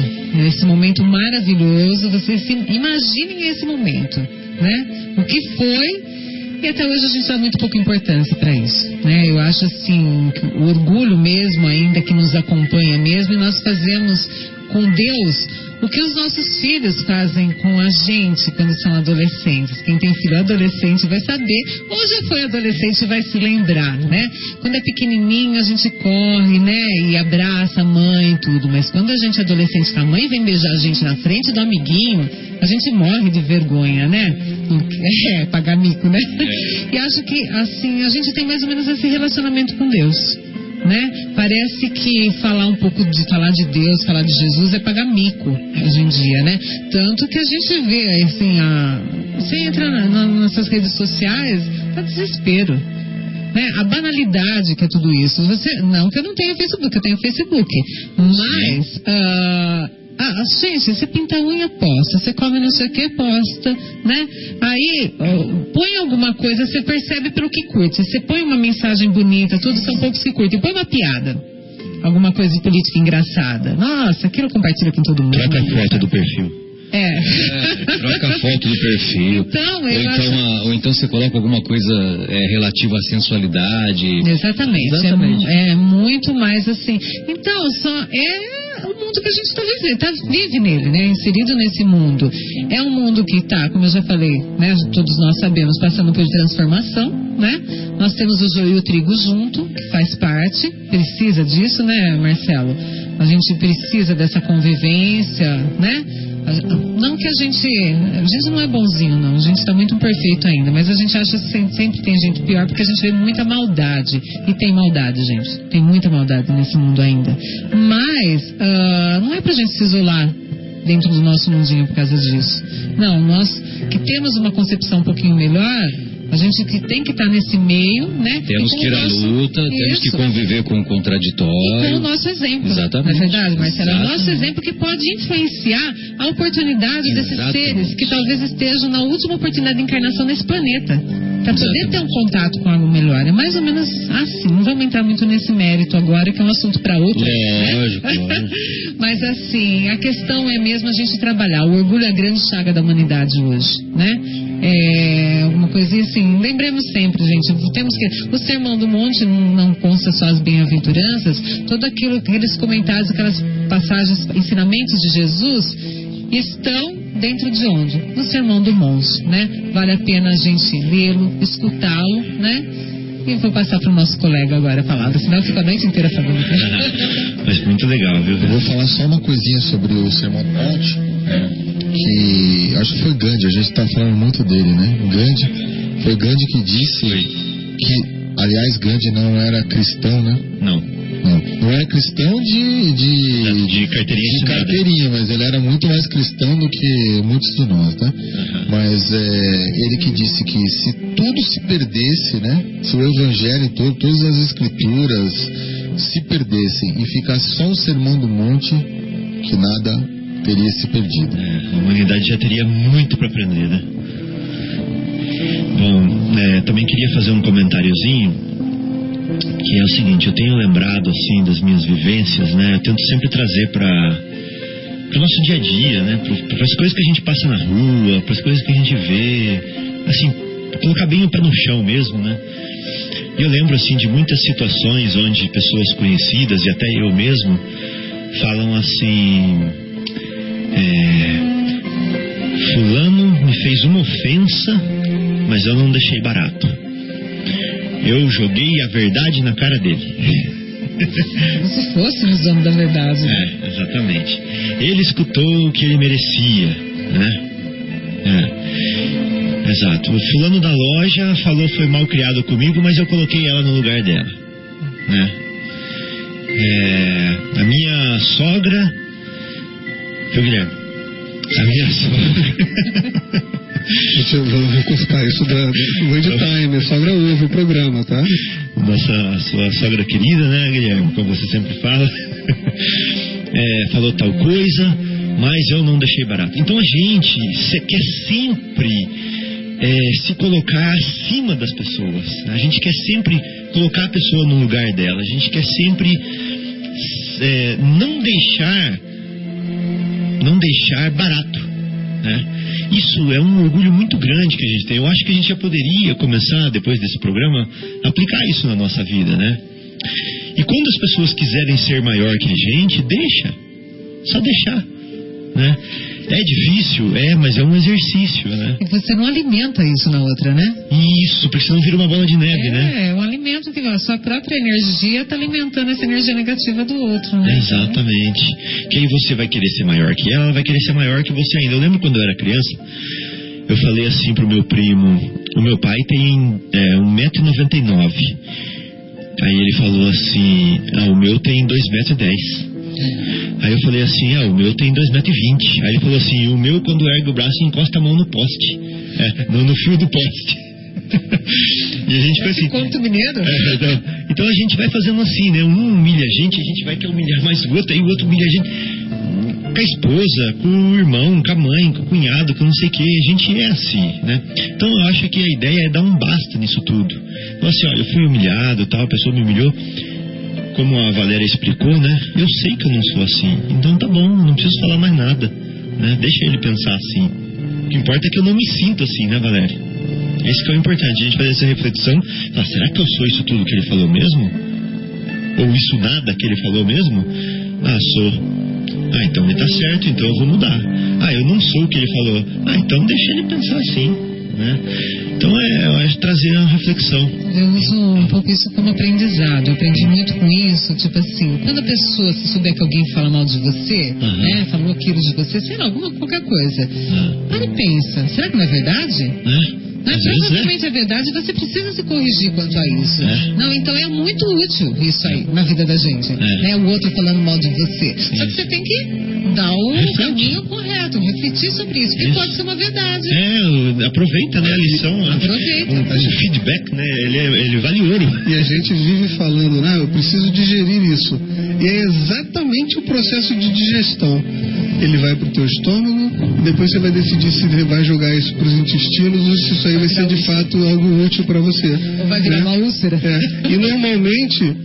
Speaker 5: Esse momento maravilhoso, vocês se imaginem esse momento, né? O que foi e até hoje a gente dá muito pouca importância para isso, né? Eu acho assim, o orgulho mesmo ainda que nos acompanha mesmo e nós fazemos com Deus o que os nossos filhos fazem com a gente quando são adolescentes. Quem tem filho adolescente vai saber, ou já foi adolescente vai se lembrar, né? Quando é pequenininho a gente corre, né? E abraça a mãe e tudo. Mas quando a gente é adolescente, a mãe vem beijar a gente na frente do amiguinho, a gente morre de vergonha, né? É, pagar mico, né? É. E acho que, assim, a gente tem mais ou menos esse relacionamento com Deus né? Parece que falar um pouco de falar de Deus, falar de Jesus é pagar mico hoje em dia, né? Tanto que a gente vê, assim, a, você entra na, na, nessas redes sociais, Dá desespero. Né? A banalidade que é tudo isso. Você, não que eu não tenha Facebook, eu tenho Facebook. Mas, ah, ah, gente, você pinta a unha, posta. Você come não sei o que, posta. Né? Aí, põe alguma coisa, você percebe pelo que curte. Você põe uma mensagem bonita, tudo são poucos que curtem. Põe uma piada. Alguma coisa de política engraçada. Nossa, aquilo compartilha com todo mundo.
Speaker 3: Troca a foto do perfil.
Speaker 5: É.
Speaker 1: É, troca a foto do perfil.
Speaker 5: Então,
Speaker 1: ou,
Speaker 5: eu
Speaker 1: então
Speaker 5: acho-
Speaker 1: a- ou então você coloca alguma coisa é, relativa à sensualidade.
Speaker 5: Exatamente. É
Speaker 1: Exatamente.
Speaker 5: mu- É, muito mais assim. Então, só é o mundo que a gente está vivendo, tá, vive nele, né? Inserido nesse mundo. É um mundo que está, como eu já falei, né? Todos nós sabemos, passando por transformação, né? Nós temos o joio e o trigo junto, que faz parte, precisa disso, né, Marcelo? A gente precisa dessa convivência, né? Não que a gente. A gente não é bonzinho, não. A gente está muito perfeito ainda. Mas a gente acha que sempre, tem gente pior porque a gente vê muita maldade. E tem maldade, gente. Tem muita maldade nesse mundo ainda. Mas ah, não é pra gente se isolar dentro do nosso mundinho por causa disso. Não, nós que temos uma concepção um pouquinho melhor, a gente que tem que estar nesse meio, né?
Speaker 1: Temos
Speaker 5: E
Speaker 1: que ir à luta, temos que
Speaker 5: Isso.
Speaker 1: conviver com o
Speaker 5: E com o
Speaker 1: contraditório.
Speaker 5: nosso exemplo.
Speaker 1: Exatamente.
Speaker 5: Não é verdade, Marcelo? É o nosso exemplo que pode influenciar a oportunidade desses
Speaker 1: Exatamente.
Speaker 5: seres que talvez estejam na última oportunidade de encarnação nesse planeta. Para poder ter um contato com algo melhor. É mais ou menos assim. Não vamos entrar muito nesse mérito agora, que é um assunto para outro. né?
Speaker 1: Lógico, lógico.
Speaker 5: Mas assim, a questão é mesmo a gente trabalhar. O orgulho é a grande chaga da humanidade hoje, né? É alguma coisinha assim. Lembremos sempre, gente, temos que. O Sermão do Monte não, não consta só as bem-aventuranças, todo aquilo, aqueles comentários, aquelas passagens, ensinamentos de Jesus estão dentro de onde? No Sermão do Monte, né? Vale a pena a gente lê-lo, escutá-lo, né? E vou passar para o nosso colega agora a palavra, senão eu fico a noite inteira falando.
Speaker 3: Mas muito legal, viu?
Speaker 2: Eu vou falar só uma coisinha sobre o Sermão do Monte, que acho que foi Gandhi, a gente está falando muito dele, né? Gandhi, foi Gandhi que disse que, aliás, Gandhi não era cristão, né?
Speaker 3: Não.
Speaker 2: Não, não era cristão de, de,
Speaker 3: De carteirinha
Speaker 2: de carteirinha, mas ele era muito mais cristão do que muitos de nós, né?
Speaker 3: Aham.
Speaker 2: Mas é, ele que disse que se tudo se perdesse, né? Se o evangelho todo, todas as escrituras se perdessem e ficasse só o sermão do monte, que nada teria se perdido.
Speaker 3: É, a humanidade já teria muito para aprender, né? Bom, é, também queria fazer um comentáriozinho que é o seguinte, eu tenho lembrado assim das minhas vivências, né? Eu tento sempre trazer para o nosso dia a dia, né? Para as coisas que a gente passa na rua, para as coisas que a gente vê, assim, colocar bem o pé no chão mesmo, né? E eu lembro assim de muitas situações onde pessoas conhecidas e até eu mesmo falam assim, é, fulano me fez uma ofensa, mas eu não deixei barato. Eu joguei a verdade na cara dele.
Speaker 5: Como se fôssemos dono da verdade.
Speaker 3: É, exatamente. Ele escutou o que ele merecia, né? É. Exato. O fulano da loja falou foi mal criado comigo, mas eu coloquei ela no lugar dela, né? É, a minha sogra, viu Guilherme? Sogra.
Speaker 6: Gente, eu vou, vou isso da, do Word Time. A sogra ouve o programa, tá?
Speaker 3: nossa sua sogra querida, né, Guilherme? Como você sempre fala, É, falou tal coisa, mas eu não deixei barato. Então a gente se- quer sempre é, se colocar acima das pessoas. A gente quer sempre colocar a pessoa no lugar dela. A gente quer sempre é, não deixar não deixar barato. Né? Isso é um orgulho muito grande que a gente tem. Eu acho que a gente já poderia começar, depois desse programa, a aplicar isso na nossa vida. Né? E quando as pessoas quiserem ser maior que a gente, deixa. Só deixar. Né? É difícil, é, mas é um exercício. Né?
Speaker 5: E você não alimenta isso na outra, né?
Speaker 3: Isso, porque senão vira uma bola de neve, né?
Speaker 5: É, é um alimento que a sua própria energia está alimentando essa energia negativa do outro, né?
Speaker 3: Exatamente. Que aí você vai querer ser maior que ela, ela vai querer ser maior que você ainda. Eu lembro quando eu era criança, eu falei assim pro meu primo, o meu pai tem é, 1,99m. Aí ele falou assim, ah, o meu tem 2,10m. Aí eu falei assim, ah, o meu tem 2,20m. Aí ele falou assim, o meu quando ergue o braço encosta a mão no poste. É, no, no fio do poste. e a gente foi assim.
Speaker 5: Conto mineiro?
Speaker 3: É, então, então a gente vai fazendo assim, né? Um humilha a gente, a gente vai querer humilhar mais o outro, aí o outro humilha a gente com a esposa, com o irmão, com a mãe, com o cunhado, com não sei o que. A gente é assim, né? Então eu acho que a ideia é dar um basta nisso tudo. Então assim, olha, eu fui humilhado, tal, a pessoa me humilhou. Como a Valéria explicou, né? Eu sei que eu não sou assim. Então tá bom, não preciso falar mais nada. Né? Deixa ele pensar assim. O que importa é que eu não me sinto assim, né, Valéria? Esse que é o importante, a gente fazer essa reflexão. Falar, será que eu sou isso tudo que ele falou mesmo? Ou isso nada que ele falou mesmo? Ah, sou. Ah, então ele está certo, então eu vou mudar. Ah, eu não sou o que ele falou. Ah, então deixa ele pensar assim. Né? Então é, eu acho trazer uma reflexão.
Speaker 5: Eu uso um pouco isso como aprendizado. Eu aprendi muito com isso. Tipo assim, quando a pessoa se souber que alguém fala mal de você,
Speaker 3: Uhum.
Speaker 5: né, falou aquilo de você, sei lá, alguma qualquer coisa.
Speaker 3: Ah,
Speaker 5: Para e pensa, será que não é verdade?
Speaker 3: né?
Speaker 5: Não,
Speaker 3: vezes é.
Speaker 5: provavelmente é verdade, você precisa se corrigir quanto a isso.
Speaker 3: É.
Speaker 5: Não, então é muito útil isso aí na vida da gente.
Speaker 3: É.
Speaker 5: Né? O outro falando mal de você. Só que você tem que dar o
Speaker 3: Reflete.
Speaker 5: caminho correto, refletir sobre isso, porque
Speaker 3: Isso.
Speaker 5: pode ser uma verdade.
Speaker 3: É, aproveita né, a lição.
Speaker 5: Aproveita.
Speaker 3: O, o feedback, né? Ele, é- ele vale ouro.
Speaker 6: E a gente vive falando, né? Eu preciso digerir isso. E é exatamente o processo de digestão. Ele vai pro teu estômago, depois você vai decidir se vai jogar isso pros intestinos ou se isso aí vai ser de fato algo útil para você.
Speaker 5: Ou vai virar
Speaker 6: né?
Speaker 5: uma úlcera.
Speaker 6: É, E normalmente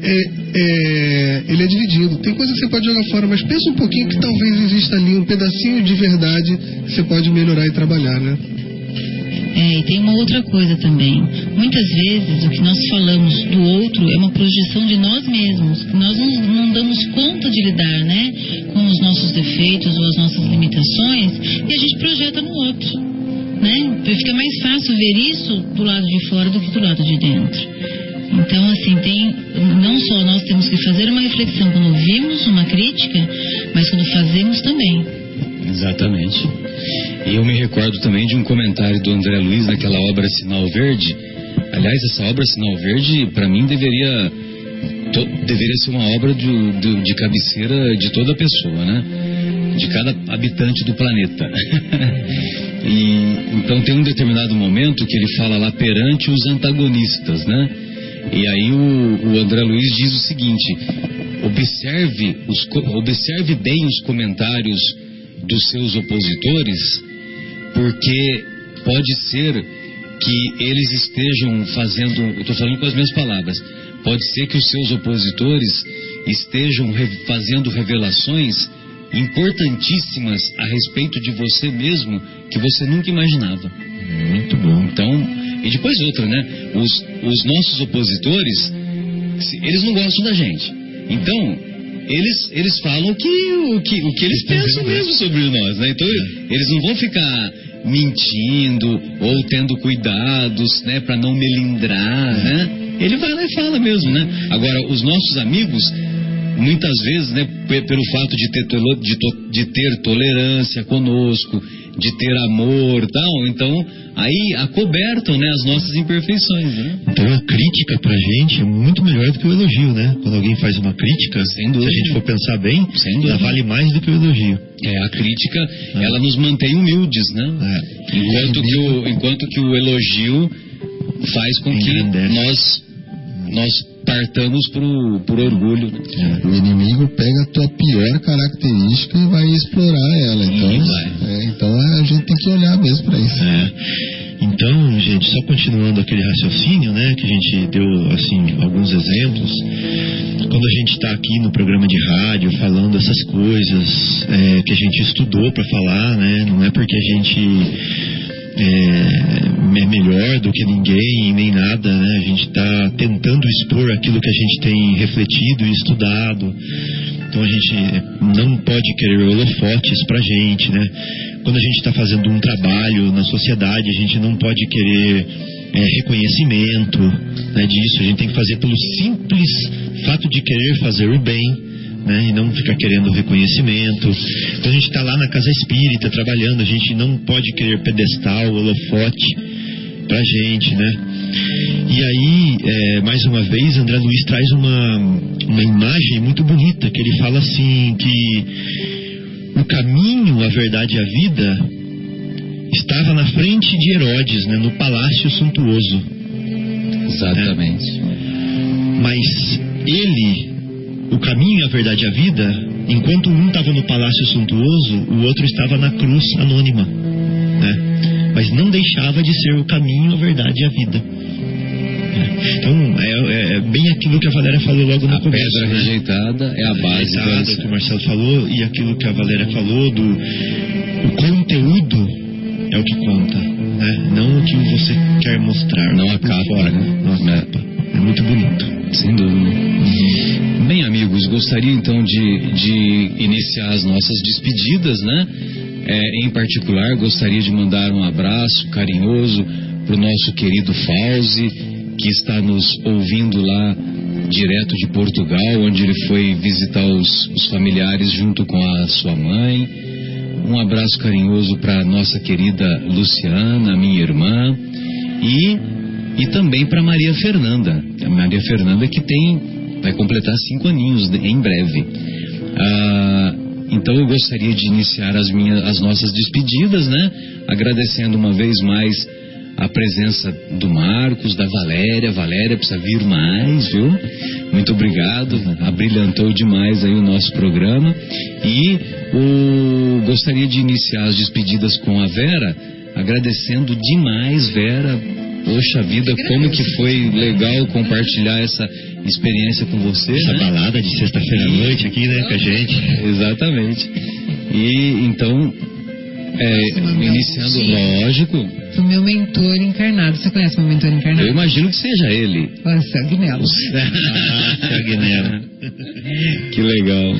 Speaker 6: é, é, ele é dividido. Tem coisa que você pode jogar fora, mas pensa um pouquinho que talvez exista ali um pedacinho de verdade que você pode melhorar e trabalhar, né?
Speaker 4: É, e tem uma outra coisa também. Muitas vezes o que nós falamos do outro é uma projeção de nós mesmos. Nós não, não damos conta de lidar, né, com os nossos defeitos ou as nossas limitações e a gente projeta no outro, né? Fica mais fácil ver isso do lado de fora do que do lado de dentro. Então, assim, tem, não só nós temos que fazer uma reflexão quando ouvimos uma crítica, mas quando fazemos também.
Speaker 1: Exatamente. E eu me recordo também de um comentário do André Luiz naquela obra Sinal Verde. Aliás, essa obra Sinal Verde, para mim, deveria to- deveria ser uma obra de, de, de cabeceira de toda pessoa, né? De cada habitante do planeta. e então tem um determinado momento que ele fala lá perante os antagonistas, né? E aí o, o André Luiz diz o seguinte: observe, os, observe bem os comentários dos seus opositores, porque pode ser que eles estejam fazendo, eu estou falando com as minhas palavras, pode ser que os seus opositores estejam re- fazendo revelações importantíssimas a respeito de você mesmo que você nunca imaginava.
Speaker 3: Muito bom.
Speaker 1: Então, e depois outra, né? Os, os nossos opositores, eles não gostam da gente. Então, eles, eles falam o que, o, que, o que eles pensam mesmo sobre nós, né? Então, eles não vão ficar mentindo ou tendo cuidados, né, para não melindrar, né? Ele vai lá e fala mesmo, né? Agora, os nossos amigos, muitas vezes, né, pe- pelo fato de ter, de, de ter tolerância conosco, de ter amor tal, então aí acobertam, né, as nossas imperfeições, né?
Speaker 3: Então a crítica pra gente é muito melhor do que o elogio, né? Quando alguém faz uma crítica,
Speaker 1: Sem dúvida.
Speaker 3: se a gente for pensar bem, ela vale mais do que o elogio.
Speaker 1: É, a crítica, ela nos mantém humildes, né?
Speaker 3: É.
Speaker 1: Enquanto que o, enquanto que o elogio faz com que nós, nós partamos por, por orgulho. Né?
Speaker 2: O inimigo pega a tua pior característica e vai explorar ela. Então,
Speaker 1: vai.
Speaker 2: é, então a gente tem que olhar mesmo para isso.
Speaker 3: É. Então, gente, só continuando aquele raciocínio, né, que a gente deu, assim, alguns exemplos, quando a gente está aqui no programa de rádio falando essas coisas é, que a gente estudou para falar, né, não é porque a gente é, é melhor do que ninguém, nem nada, né, a gente está tentando expor aquilo que a gente tem refletido e estudado, então a gente não pode querer holofotes pra gente, né? Quando a gente está fazendo um trabalho na sociedade, a gente não pode querer é, reconhecimento né, disso. A gente tem que fazer pelo simples fato de querer fazer o bem, né? E não ficar querendo reconhecimento. Quando a gente está lá na casa espírita trabalhando, a gente não pode querer pedestal, holofote pra gente, né? E aí, é, mais uma vez, André Luiz traz uma, uma imagem muito bonita, que ele fala assim que o caminho, a verdade e a vida estava na frente de Herodes, né, no palácio suntuoso.
Speaker 1: Exatamente.
Speaker 3: Mas ele, o caminho, a verdade e a vida, enquanto um estava no palácio suntuoso, o outro estava na cruz anônima. Né? Mas não deixava de ser o caminho, a verdade e a vida. É. Então, é, é- é bem aquilo que a Valéria falou logo no
Speaker 1: A
Speaker 3: começo.
Speaker 1: pedra
Speaker 3: né?
Speaker 1: rejeitada é a base do
Speaker 3: Rejeitada, o que o Marcelo falou, e aquilo que a Valéria falou, do o conteúdo é o que conta, né? não o que você quer mostrar.
Speaker 1: Não a capa,
Speaker 3: fora,
Speaker 1: né?
Speaker 3: não a
Speaker 1: É.
Speaker 3: capa. É muito bonito.
Speaker 1: Sem dúvida. Gostaria então de, de iniciar as nossas despedidas, né? É, em particular, gostaria de mandar um abraço carinhoso para o nosso querido Fauzi, que está nos ouvindo lá direto de Portugal, onde ele foi visitar os, os familiares junto com a sua mãe. Um abraço carinhoso para nossa querida Luciana, minha irmã, e, e também para Maria Fernanda. A Maria Fernanda que tem vai completar cinco aninhos em breve. Ah, então eu gostaria de iniciar as minhas, as nossas despedidas, né? Agradecendo uma vez mais a presença do Marcos, da Valéria. Valéria precisa vir mais, viu? Muito obrigado. Abrilhantou demais aí o nosso programa. E o, gostaria de iniciar as despedidas com a Vera, agradecendo demais, Vera. Poxa vida, como que foi legal compartilhar essa experiência com você.
Speaker 3: Essa
Speaker 1: né?
Speaker 3: balada de sexta-feira à noite aqui, né, com a gente.
Speaker 1: Exatamente. E então, é, iniciando, lógico,
Speaker 5: Pro meu mentor encarnado. Você conhece meu mentor
Speaker 1: eu
Speaker 5: encarnado?
Speaker 1: imagino que seja ele.
Speaker 5: Nossa, Agnello.
Speaker 3: Ah, Agnello.
Speaker 1: Que legal.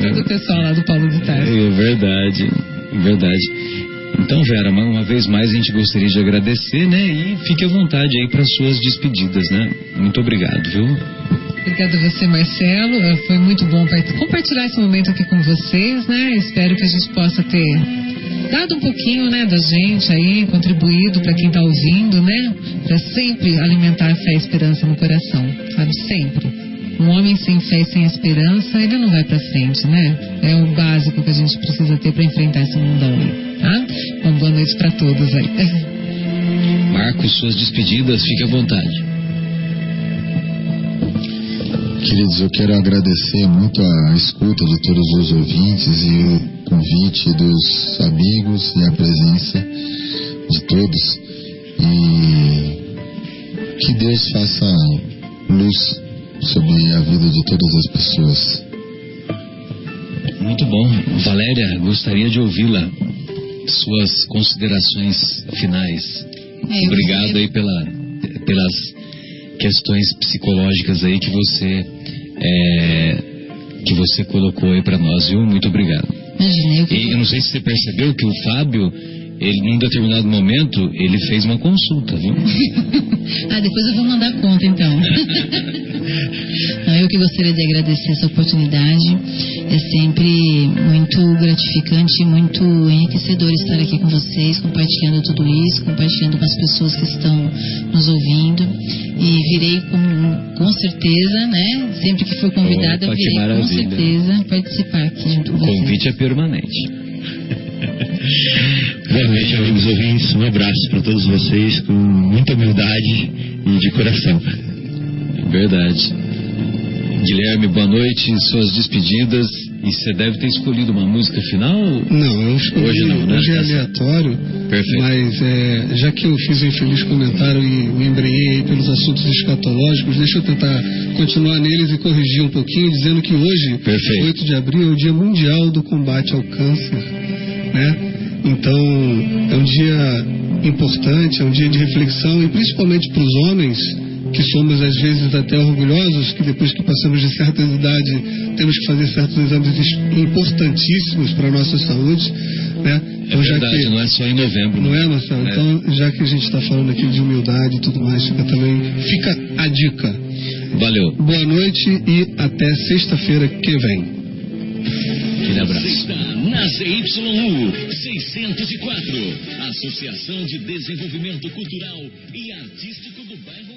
Speaker 5: Todo o pessoal lá do Paulo de Tarso.
Speaker 1: É verdade, é verdade. Então, Vera, uma vez mais a gente gostaria de agradecer, né? E fique à vontade aí para suas despedidas, né? Muito obrigado, viu?
Speaker 5: Obrigada a você, Marcelo. Eh, Foi muito bom part- compartilhar esse momento aqui com vocês, né? Espero que a gente possa ter dado um pouquinho, né, da gente aí, contribuído para quem está ouvindo, né? Para sempre alimentar a fé e esperança no coração, sabe? Sempre. Um homem sem fé e sem esperança, ele não vai para frente, né? É o básico que a gente precisa ter para enfrentar esse mundão aí, tá? Uma boa noite para todos aí.
Speaker 1: Marcos, suas despedidas, fique à vontade.
Speaker 2: Queridos, eu quero agradecer muito a escuta de todos os ouvintes e o convite dos amigos e a presença de todos. E que Deus faça luz sobre a vida de todas as pessoas.
Speaker 1: Muito bom. Valéria, gostaria de ouvi-la. Suas considerações finais.
Speaker 4: É,
Speaker 1: Obrigado aí pela, pelas questões psicológicas aí que você é, que você colocou aí para nós, viu? Muito obrigado.
Speaker 4: Imagina, eu
Speaker 1: E eu não sei se você percebeu que o Fábio, ele num determinado momento, ele fez uma consulta, viu?
Speaker 4: Ah, depois eu vou mandar conta então. Não, eu que gostaria de agradecer essa oportunidade. É sempre muito gratificante muito enriquecedor estar aqui com vocês, compartilhando tudo isso, compartilhando com as pessoas que estão nos ouvindo. E virei com, com certeza, né? Sempre que for convidada,
Speaker 1: Opa,
Speaker 4: virei com certeza participar aqui junto
Speaker 1: O
Speaker 4: com vocês.
Speaker 1: convite é permanente.
Speaker 3: Boa noite, amigos ouvintes. Um abraço para todos vocês com muita humildade e de coração.
Speaker 1: Verdade. Guilherme, boa noite. Suas despedidas. E você deve ter escolhido uma música final?
Speaker 6: Não, eu escolhi,
Speaker 1: Hoje não, né?
Speaker 6: hoje é
Speaker 1: Tá
Speaker 6: aleatório,
Speaker 1: Perfeito.
Speaker 6: mas é, já que eu fiz um infeliz comentário e me embrenhei aí pelos assuntos escatológicos, deixa eu tentar continuar neles e corrigir um pouquinho, dizendo que hoje,
Speaker 1: Perfeito.
Speaker 6: 8 de abril, é o Dia Mundial do Combate ao Câncer, né? Então, é um dia importante, é um dia de reflexão e principalmente para os homens, que somos às vezes até orgulhosos, que depois que passamos de certa idade temos que fazer certos exames importantíssimos para a nossa saúde, né?
Speaker 1: É
Speaker 6: Então, já
Speaker 1: verdade,
Speaker 6: que
Speaker 1: não é só em novembro.
Speaker 6: não
Speaker 1: né?
Speaker 6: é, Marcelo?
Speaker 1: É.
Speaker 6: Então, já que a gente está falando aqui de humildade e tudo mais, fica também fica a dica.
Speaker 1: Valeu.
Speaker 6: Boa noite e até sexta-feira que vem.
Speaker 1: Aquele abraço.
Speaker 7: Está na ZYU 604, Associação de Desenvolvimento Cultural e Artístico do Bairro